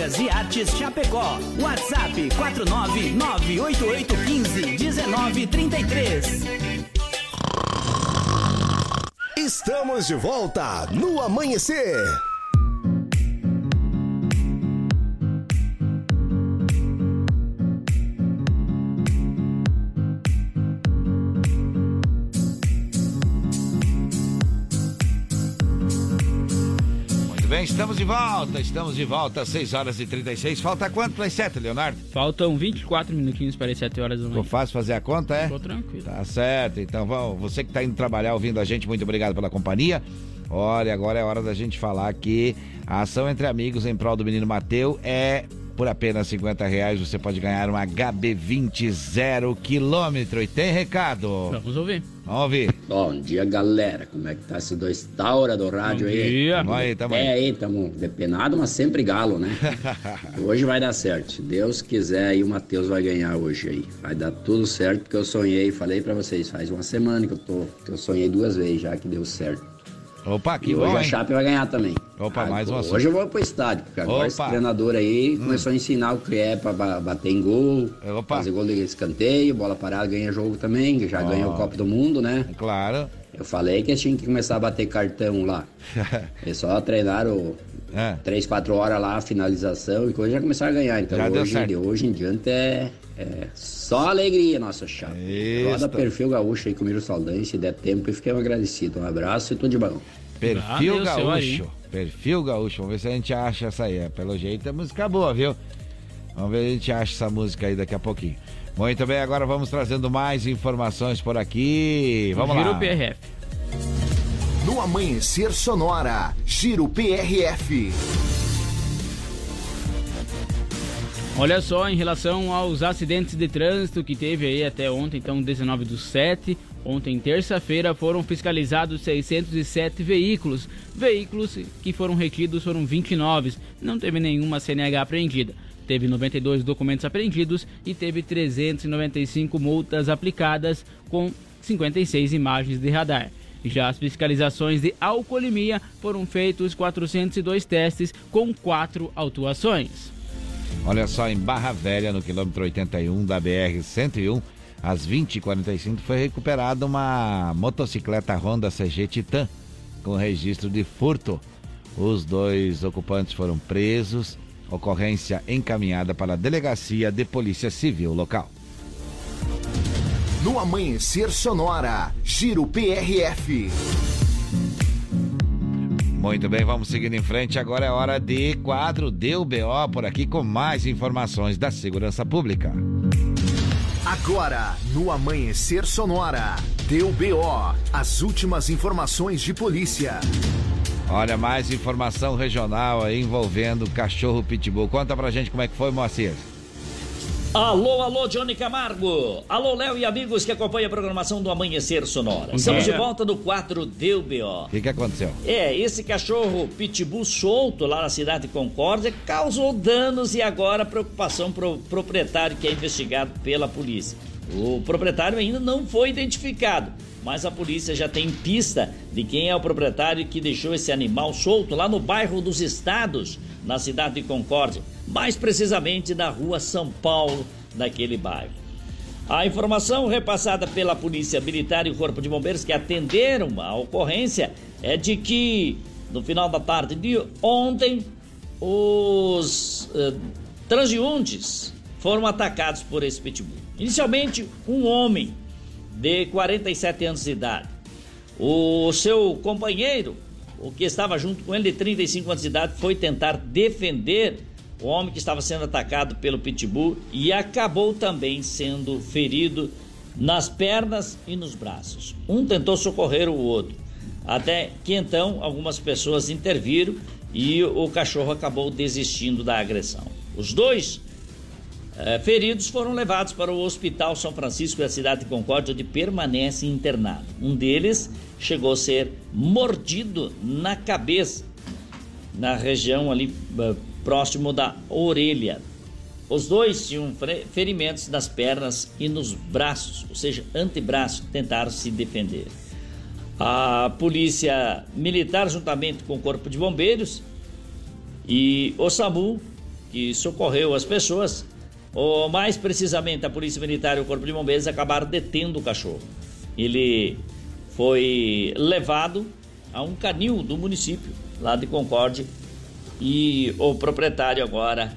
Facas e Artes Chapecó. WhatsApp 49988151933. Estamos de volta no amanhecer. Bem, estamos de volta, estamos de volta, 6 horas e 36. Falta quanto para as 7, Leonardo? Faltam 24 minutinhos para as 7 horas da manhã. Ficou fácil fazer a conta, é? Ficou tranquilo. Tá certo, então vamos, você que está indo trabalhar ouvindo a gente, muito obrigado pela companhia. Olha, agora é hora da gente falar que a ação entre amigos em prol do menino Mateu é por apenas 50 reais você pode ganhar um HB20 zero quilômetro. E tem recado. Vamos ouvir. Vamos ouvir. Bom dia, galera. Como é que tá esses dois taura do rádio Bom aí? dia. Tamo aí, tamo aí. É aí, tamo depenado, mas sempre galo, né? hoje vai dar certo. Se Deus quiser aí, o Matheus vai ganhar hoje aí. Vai dar tudo certo, porque eu sonhei, falei pra vocês, faz uma semana que eu tô, que eu sonhei duas vezes já que deu certo. Opa, que e bom, hoje a hein? Chape vai ganhar também. Opa, mais uma Hoje eu vou pro estádio, porque agora esse Opa. Hum. treinador aí começou a ensinar o que é pra ba- bater em gol, fazer gol de escanteio, bola parada, ganha jogo também, já Ó. ganhou o Copa do Mundo, né? Claro. Eu falei que eles tinham que começar a bater cartão lá. Eles só treinaram É. três, quatro horas lá, a finalização e coisa, já começaram a ganhar. Então Já hoje, hoje em diante é, é só alegria nossa chave. Isso. Roda perfil gaúcho aí comigo Saldanha, se der tempo, e fiquei agradecido. Um abraço e tudo de bom. Perfil Gaúcho. Perfil Gaúcho. Vamos ver se a gente acha essa aí. É, Pelo jeito é música boa, viu? Vamos ver se a gente acha essa música aí daqui a pouquinho. Muito bem, agora vamos trazendo mais informações por aqui. Vamos Giro lá. PRF. No Amanhecer Sonora, Giro PRF. Olha só, em relação aos acidentes de trânsito que teve aí até ontem, então 19 do 7, ontem terça-feira foram fiscalizados 607 veículos. Veículos que foram retidos foram 29, não teve nenhuma CNH apreendida. Teve 92 documentos apreendidos e teve 395 multas aplicadas com 56 imagens de radar. Já as fiscalizações de alcoolemia foram feitos 402 testes com quatro autuações. Olha só, em Barra Velha, no quilômetro 81 da BR-101, às 20h45, foi recuperada uma motocicleta Honda CG Titan com registro de furto. Os dois ocupantes foram presos, ocorrência encaminhada para a Delegacia de Polícia Civil local. No Amanhecer Sonora, Giro PRF. Muito bem, vamos seguindo em frente. Agora é hora de quadro Deu BO por aqui com mais informações da segurança pública. Agora, no Amanhecer Sonora, deu BO. As últimas informações de polícia. Olha, mais informação regional aí envolvendo o cachorro pitbull. Conta pra gente como é que foi, Moacir. Alô, alô, Johnny Camargo. Alô, Léo e amigos que acompanham a programação do Amanhecer Sonora. Estamos dia. de volta no quadro Deu B.O. O que, que aconteceu? É, esse cachorro pitbull solto lá na cidade de Concórdia causou danos e agora preocupação pro proprietário que é investigado pela polícia. O proprietário ainda não foi identificado, mas a polícia já tem pista de quem é o proprietário que deixou esse animal solto lá no bairro dos Estados, na cidade de Concórdia, mais precisamente na rua São Paulo, daquele bairro. A informação repassada pela Polícia Militar e o Corpo de Bombeiros que atenderam a ocorrência é de que no final da tarde de ontem os eh, transeuntes foram atacados por esse pitbull. Inicialmente, um homem de 47 anos de idade. O seu companheiro, o que estava junto com ele de 35 anos de idade, foi tentar defender o homem que estava sendo atacado pelo pitbull e acabou também sendo ferido nas pernas e nos braços. Um tentou socorrer o outro, até que então algumas pessoas interviram e o cachorro acabou desistindo da agressão. Os dois eh, feridos foram levados para o Hospital São Francisco da cidade de Concórdia, onde permanece internado. Um deles chegou a ser mordido na cabeça, na região ali eh, próximo da orelha. Os dois tinham ferimentos nas pernas e nos braços, ou seja, antebraço, tentaram se defender. A polícia militar, juntamente com o Corpo de Bombeiros e o SAMU, que socorreu as pessoas, ou mais precisamente a Polícia Militar e o Corpo de Bombeiros acabaram detendo o cachorro. Ele foi levado a um canil do município, lá de Concórdia, e o proprietário agora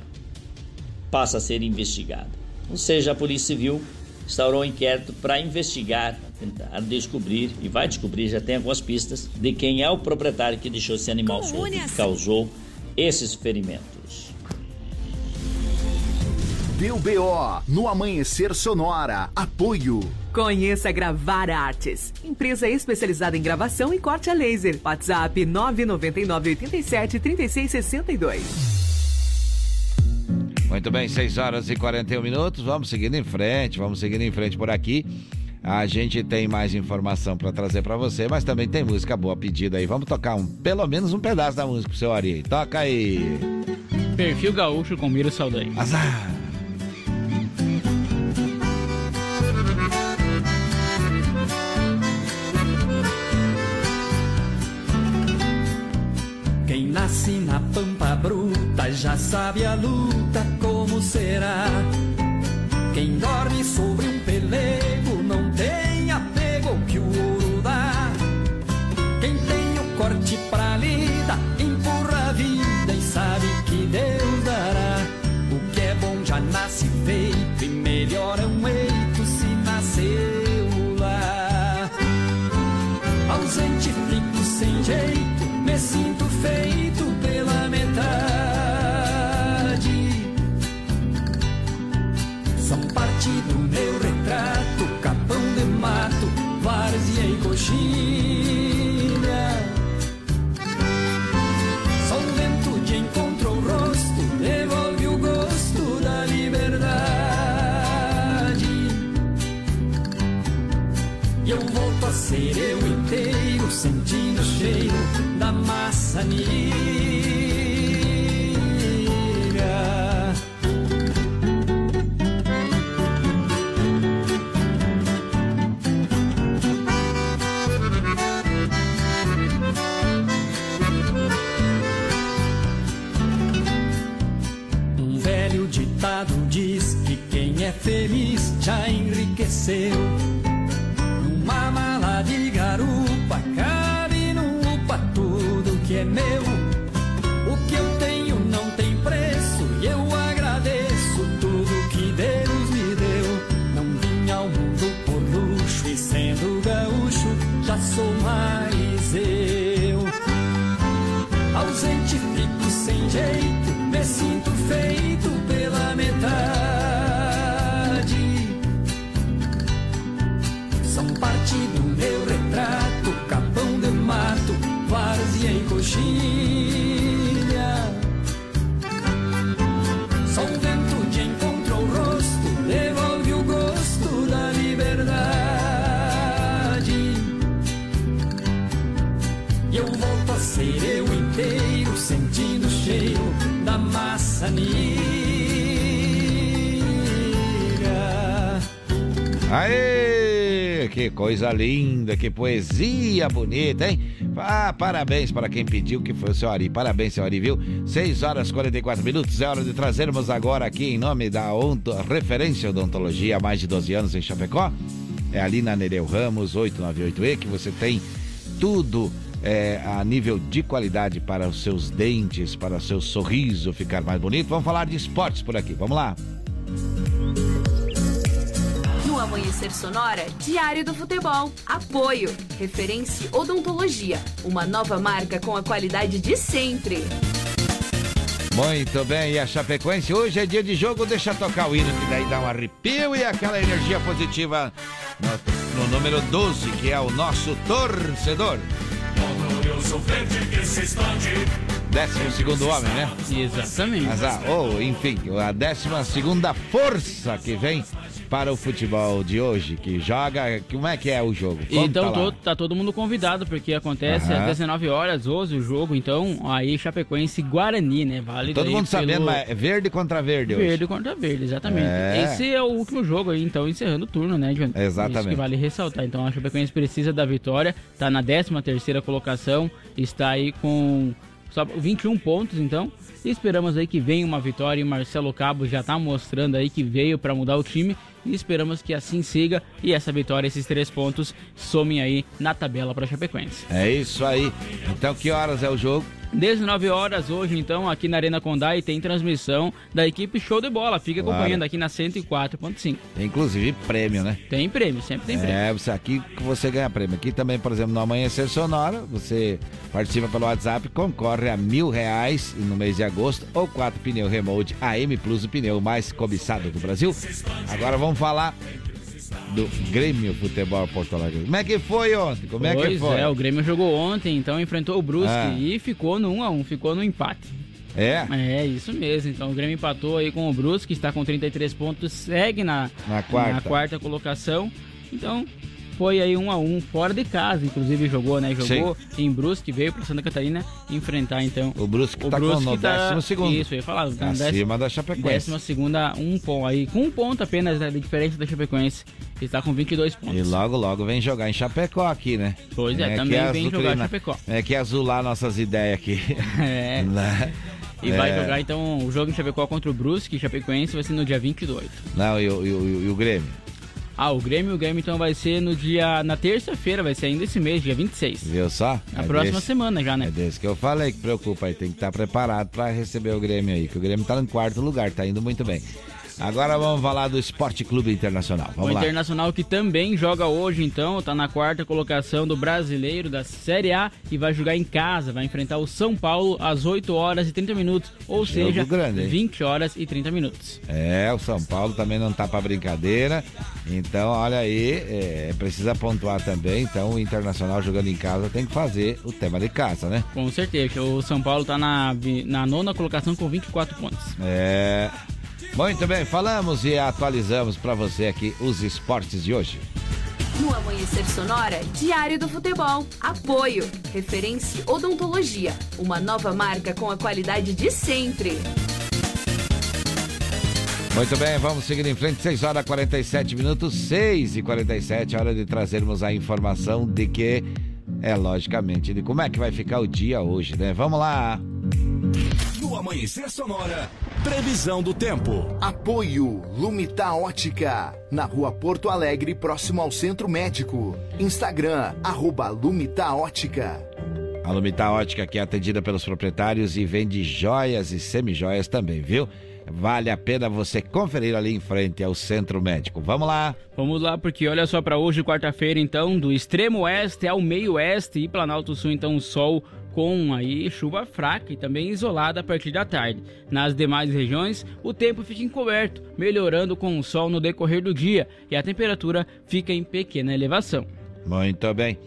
passa a ser investigado. Ou seja, a Polícia Civil instaurou um inquérito para investigar, tentar descobrir e vai descobrir, já tem algumas pistas, de quem é o proprietário que deixou esse animal solto que causou esses ferimentos. Deu BO no Amanhecer Sonora. Apoio. Conheça Gravar Artes, empresa especializada em gravação e corte a laser. WhatsApp 999 87 3662. Muito bem, 6 horas e 41 minutos. Vamos seguindo em frente, vamos seguindo em frente por aqui. A gente tem mais informação para trazer para você, mas também tem música boa pedida aí. Vamos tocar um, pelo menos um pedaço da música pro seu Ari. Toca aí. Perfil Gaúcho com Miro Saldanha. Azar. Nasce na pampa bruta já sabe a luta como será. Quem dorme sobre um pelego não tem apego que o ouro dá. Quem tem o corte pra lida empurra a vida e sabe que Deus dará. O que é bom já nasce feito e melhor é um eito se nasceu lá. Ausente fico sem jeito, me sinto feito maçanilha. Um velho ditado diz que quem é feliz já enriqueceu. Numa mala de garupa cabe meu. Aê! Que coisa linda, que poesia bonita, hein? Ah, parabéns para quem pediu, que foi o seu Ari. Parabéns, seu Ari, viu? 6 horas e 44 minutos. É hora de trazermos agora aqui, em nome da Referência Odontologia há mais de 12 anos em Chapecó. É ali na Nereu Ramos, 898E, que você tem tudo é, a nível de qualidade para os seus dentes, para o seu sorriso ficar mais bonito. Vamos falar de esportes por aqui. Vamos lá. Amanhecer Sonora, Diário do Futebol. Apoio. Referência Odontologia. Uma nova marca com a qualidade de sempre. Muito bem, e a Chapecoense hoje é dia de jogo, deixa tocar o hino, que daí dá um arrepio e aquela energia positiva no, no número 12, que é o nosso torcedor. Décimo segundo homem, né? Exatamente. Mas, ah, ou, enfim, a décima segunda força que vem para o futebol de hoje, que joga. Como é que é o jogo? Conta então lá. todo- tá todo mundo convidado, porque acontece Aham. às 19 horas hoje o jogo, então aí Chapecoense Guarani, né? Válido Todo mundo sabendo, mas é verde contra verde hoje. Verde contra verde, exatamente. É. Esse é o último jogo aí, então, encerrando o turno, né? Exatamente. Isso que vale ressaltar. Então, a Chapecoense precisa da vitória, tá na 13 terceira colocação, está aí com só 21 pontos, então. E esperamos aí que venha uma vitória e o Marcelo Cabo já tá mostrando aí que veio para mudar o time. E esperamos que assim siga e essa vitória, esses três pontos, somem aí na tabela para Chapecoense. É isso aí. Então, que horas é o jogo? 19 horas hoje, então, aqui na Arena Condá e tem transmissão da equipe Show de Bola. Fica Claro. acompanhando aqui na 104.5. Tem inclusive prêmio, né? Tem prêmio, sempre tem prêmio. É, você, aqui que você ganha prêmio. Aqui também, por exemplo, no Amanhecer Sonora, você participa pelo WhatsApp, concorre a mil reais no mês de agosto ou quatro pneu remote AM Plus, o pneu mais cobiçado do Brasil. Agora vamos falar do Grêmio Futebol Porto Alegre. Como é que foi ontem? Como é que pois foi? é, o Grêmio jogou ontem, então enfrentou o Brusque Ah. e ficou no 1x1, ficou no empate. É? É, isso mesmo. Então o Grêmio empatou aí com o Brusque, está com 33 pontos, segue na, Na quarta. na quarta colocação. Então foi aí 1 a 1 fora de casa, inclusive jogou, né? Jogou em Brusque, veio para Santa Catarina enfrentar então O Brusque tá com no décimo segundo. Isso, eu ia falar, tá Acima da Chapecoense. Décima segunda, um ponto aí, com um ponto apenas né, de diferença da Chapecoense, que está com 22 pontos. E logo, logo vem jogar em Chapecó aqui, né? Pois é, que também vem jogar em Chapecó. É que azular nossas ideias aqui. É. Né? E vai É. jogar então o jogo em Chapecó contra o Brusque, Chapecoense, vai ser no dia 28. Não, e, o- e o- e o Grêmio? Ah, o Grêmio, o Grêmio então vai ser no dia. na terça-feira, vai ser ainda esse mês, dia 26. Viu só? Na É próxima desse- semana já, né? É desse que eu falei que preocupa aí. Tem que estar preparado para receber o Grêmio aí. Que o Grêmio tá no quarto lugar, tá indo muito bem. Agora vamos falar do Esporte Clube Internacional. O Vamos lá. Internacional que também joga hoje, então, tá na quarta colocação do brasileiro da Série A e vai jogar em casa, vai enfrentar o São Paulo às 8 horas e 30 minutos, ou Jogo seja, grande, hein? 20 horas e 30 minutos. É, o São Paulo também não tá para brincadeira. Então, olha aí, é, precisa pontuar também. Então, o Internacional jogando em casa tem que fazer o tema de casa, né? Com certeza, o São Paulo tá na, na nona colocação com 24 pontos. É. Muito bem, falamos e atualizamos para você aqui os esportes de hoje. No Amanhecer Sonora, Diário do Futebol. Apoio. Referência Odontologia. Uma nova marca com a qualidade de sempre. Muito bem, vamos seguir em frente, 6 horas e 47 minutos, 6 e 47, hora de trazermos a informação de que, é logicamente, de como é que vai ficar o dia hoje, né? Vamos lá! No Amanhecer Sonora, previsão do tempo. Apoio Lumita Ótica, na rua Porto Alegre, próximo ao Centro Médico. Instagram, arroba Lumita Ótica. A Lumita Ótica que é atendida pelos proprietários e vende joias e semijoias também, viu? Vale a pena você conferir ali em frente ao Centro Médico. Vamos lá! Vamos lá, porque olha só para hoje, quarta-feira, então, do extremo oeste ao meio oeste e Planalto Sul, então, sol com aí chuva fraca e também isolada a partir da tarde. Nas demais regiões, o tempo fica encoberto, melhorando com o sol no decorrer do dia e a temperatura fica em pequena elevação. Muito bem.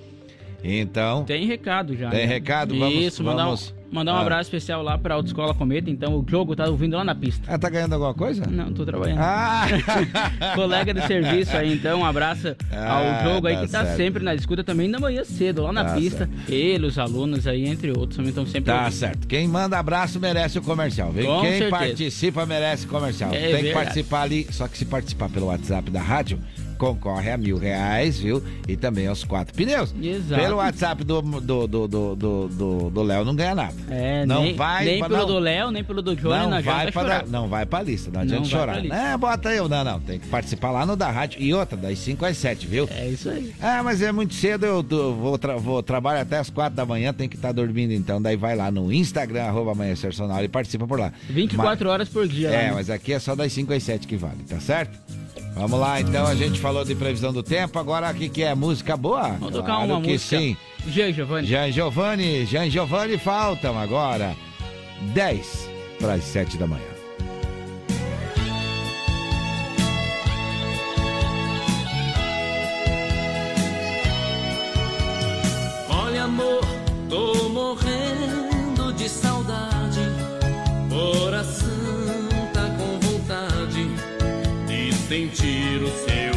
Então. Tem recado já. Tem né? recado? Vamos- Isso, vamos- mandar um Ah. abraço especial lá para a Autoescola Cometa. Então, o jogo tá ouvindo lá na pista. Ah, tá ganhando alguma coisa? Não, tô trabalhando. Ah! Colega de serviço aí, então, um abraço Ah, ao jogo aí tá que tá certo. sempre na escuta também da manhã cedo, lá na Tá pista. Ele, os alunos aí, entre outros, também estão sempre Tá ouvindo. certo. Quem manda abraço merece o comercial, viu? Com Quem certeza. participa merece comercial. É Tem que verdade. participar ali, só que se participar pelo WhatsApp da rádio, concorre a mil reais, viu? E também aos quatro pneus. Exato. Pelo WhatsApp do do do do do, do, do Léo não ganha nada. É, não nem, vai nem pra- pelo não, do Léo, nem pelo do Johnny, não não vai chorar. não vai pra lista, não Não adianta vai chorar. pra. É, bota eu, não, não, tem que participar lá no da rádio e outra das 5 às 7, viu? É isso aí. Ah, mas é muito cedo, eu tô- vou, tra vou trabalhar até as 4 da manhã, tem que estar dormindo então. Daí vai lá no Instagram, arroba Amanhecer Sonora e participa por lá. 24 horas por dia. É, né? mas aqui é só das 5 às 7 que vale, tá certo? Vamos lá, então a gente falou de previsão do tempo, agora o que, que é? Música boa? Vamos tocar Claro uma que música. sim. Jean Giovanni. Jean Giovanni, Jean Giovanni faltam agora 10 para as 7 da manhã. Olha, amor, tô morrendo de saudade. Sentir o seu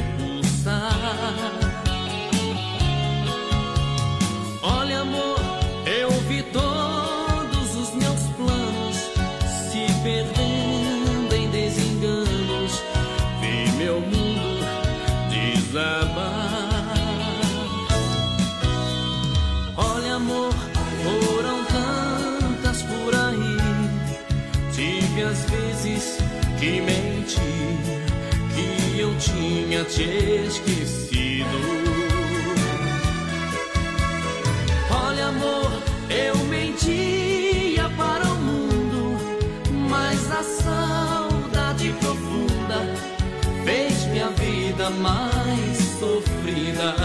tinha te esquecido. Olha, amor, eu mentia para o mundo, mas a saudade profunda fez minha vida mais sofrida.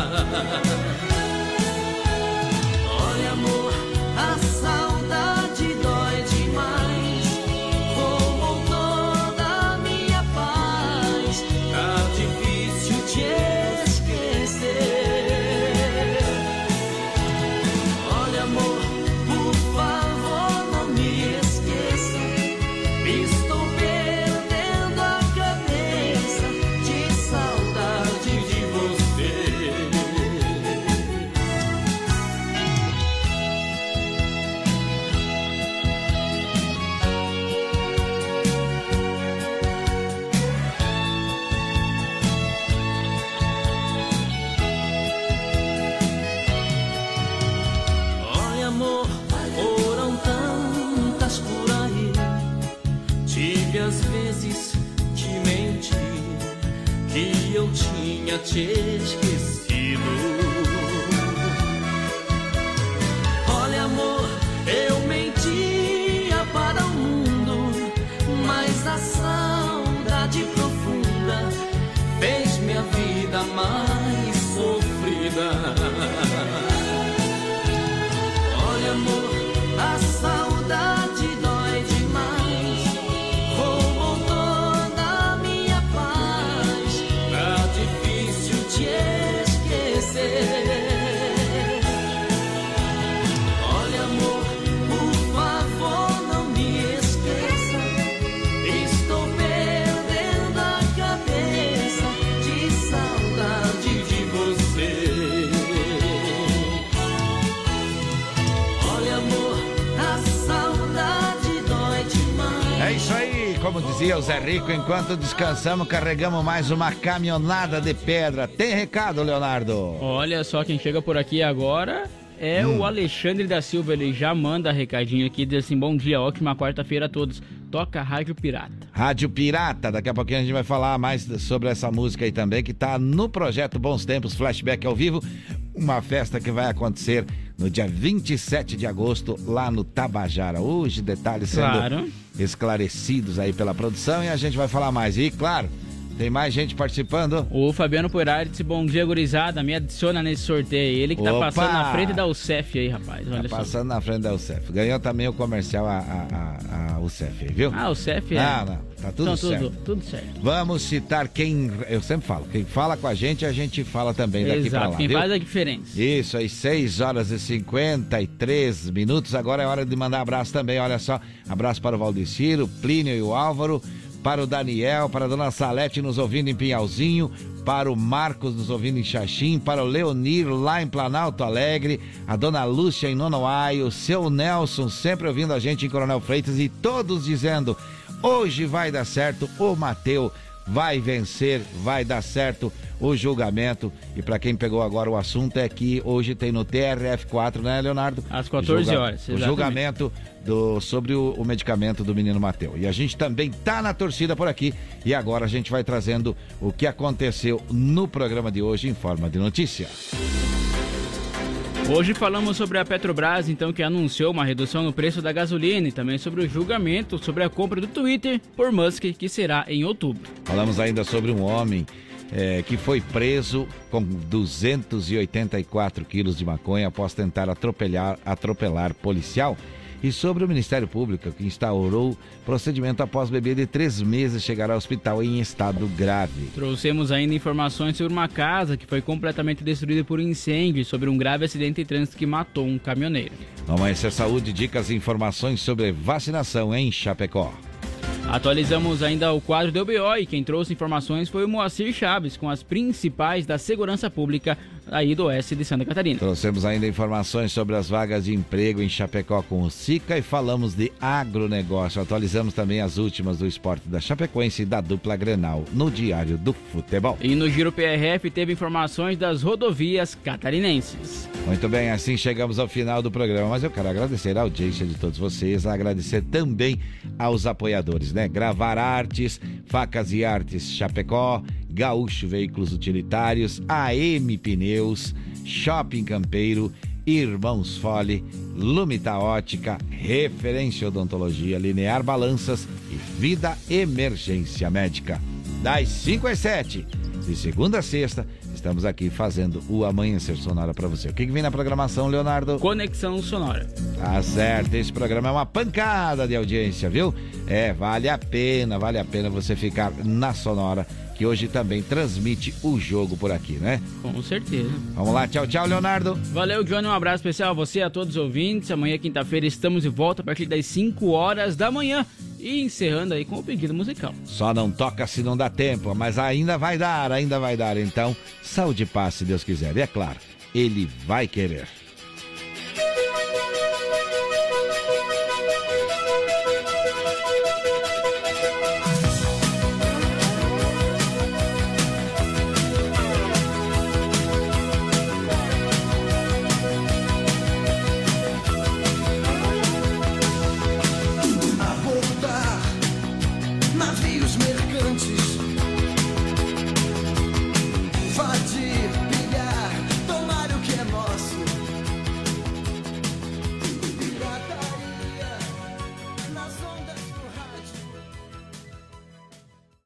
Tinha te dizia o Zé Rico, enquanto descansamos, carregamos mais uma caminhonada de pedra. Tem recado, Leonardo? Olha só quem chega por aqui agora é Hum. o Alexandre da Silva. Ele já manda recadinho aqui, diz assim: bom dia, ótima quarta-feira a todos. Toca Rádio Pirata. Rádio Pirata, daqui a pouquinho a gente vai falar mais sobre essa música aí também, que tá no projeto Bons Tempos Flashback ao vivo, uma festa que vai acontecer no dia 27 de agosto, lá no Tabajara. Hoje, detalhes sendo Claro. Esclarecidos aí pela produção e a gente vai falar mais. E, claro, tem mais gente participando. O Fabiano Poirari disse: bom dia, gurizada. Me adiciona nesse sorteio. Ele que tá Opa! passando na frente da UCEF aí, rapaz. Olha Tá só. passando na frente da UCEF. Ganhou também o comercial a, a, a, a UCEF aí, viu? Ah, o CEF é. Não, não, tá tudo Então, certo. Tudo, tudo certo. Vamos citar quem. Eu sempre falo, quem fala com a gente, a gente fala também daqui Exato, pra lá. quem viu? faz a diferença. Isso aí, 6 horas e 53 minutos. Agora é hora de mandar abraço também. Olha só, abraço para o Valdeciro, Plínio e o Álvaro, para o Daniel, para a dona Salete nos ouvindo em Pinhalzinho, para o Marcos nos ouvindo em Xaxim, para o Leonir lá em Planalto Alegre, a dona Lúcia em Nonoai, o seu Nelson sempre ouvindo a gente em Coronel Freitas e todos dizendo: hoje vai dar certo, o Mateu vai vencer, vai dar certo o julgamento. E para quem pegou agora o assunto é que hoje tem no TRF4, né, Leonardo? Às 14 Julga- horas, O exatamente. julgamento do, sobre o, o medicamento do menino Mateu. E a gente também tá na torcida por aqui. E agora a gente vai trazendo o que aconteceu no programa de hoje em forma de notícia. Hoje falamos sobre a Petrobras, então, que anunciou uma redução no preço da gasolina e também sobre o julgamento sobre a compra do Twitter por Musk, que será em outubro. Falamos ainda sobre um homem eh, que foi preso com 284 quilos de maconha após tentar atropelar policial. E sobre o Ministério Público, que instaurou procedimento após bebê de três meses chegar ao hospital em estado grave. Trouxemos ainda informações sobre uma casa que foi completamente destruída por incêndio e sobre um grave acidente de trânsito que matou um caminhoneiro. No Amanhecer Saúde, dicas e informações sobre vacinação em Chapecó. Atualizamos ainda o quadro do BO e quem trouxe informações foi o Moacir Chaves com as principais da segurança pública aí do oeste de Santa Catarina. Trouxemos ainda informações sobre as vagas de emprego em Chapecó com o SICA e falamos de agronegócio. Atualizamos também as últimas do esporte da Chapecoense e da dupla Grenal no Diário do Futebol. E no Giro PRF teve informações das rodovias catarinenses. Muito bem, assim chegamos ao final do programa, mas eu quero agradecer a audiência de todos vocês, agradecer também aos apoiadores, né? Gravar Artes, Facas e Artes Chapecó, Gaúcho Veículos Utilitários, AM Pneus, Shopping Campeiro, Irmãos Fole, Lumita Ótica, Referência Odontologia, Linear Balanças e Vida Emergência Médica. Das 5 às 7, de segunda a sexta, estamos aqui fazendo o Amanhecer Sonora para você. O que, que vem na programação, Leonardo? Conexão Sonora. Tá certo, esse programa é uma pancada de audiência, viu? É, vale a pena, vale a pena você ficar na Sonora que hoje também transmite o jogo por aqui, né? Com certeza. Vamos lá, tchau, tchau, Leonardo. Valeu, Johnny, um abraço especial a você e a todos os ouvintes. Amanhã, quinta-feira, estamos de volta a partir das 5 horas da manhã. E encerrando aí com o pedido musical. Só não toca se não dá tempo, mas ainda vai dar, ainda vai dar. Então, saúde e paz, se Deus quiser. E é claro, Ele vai querer.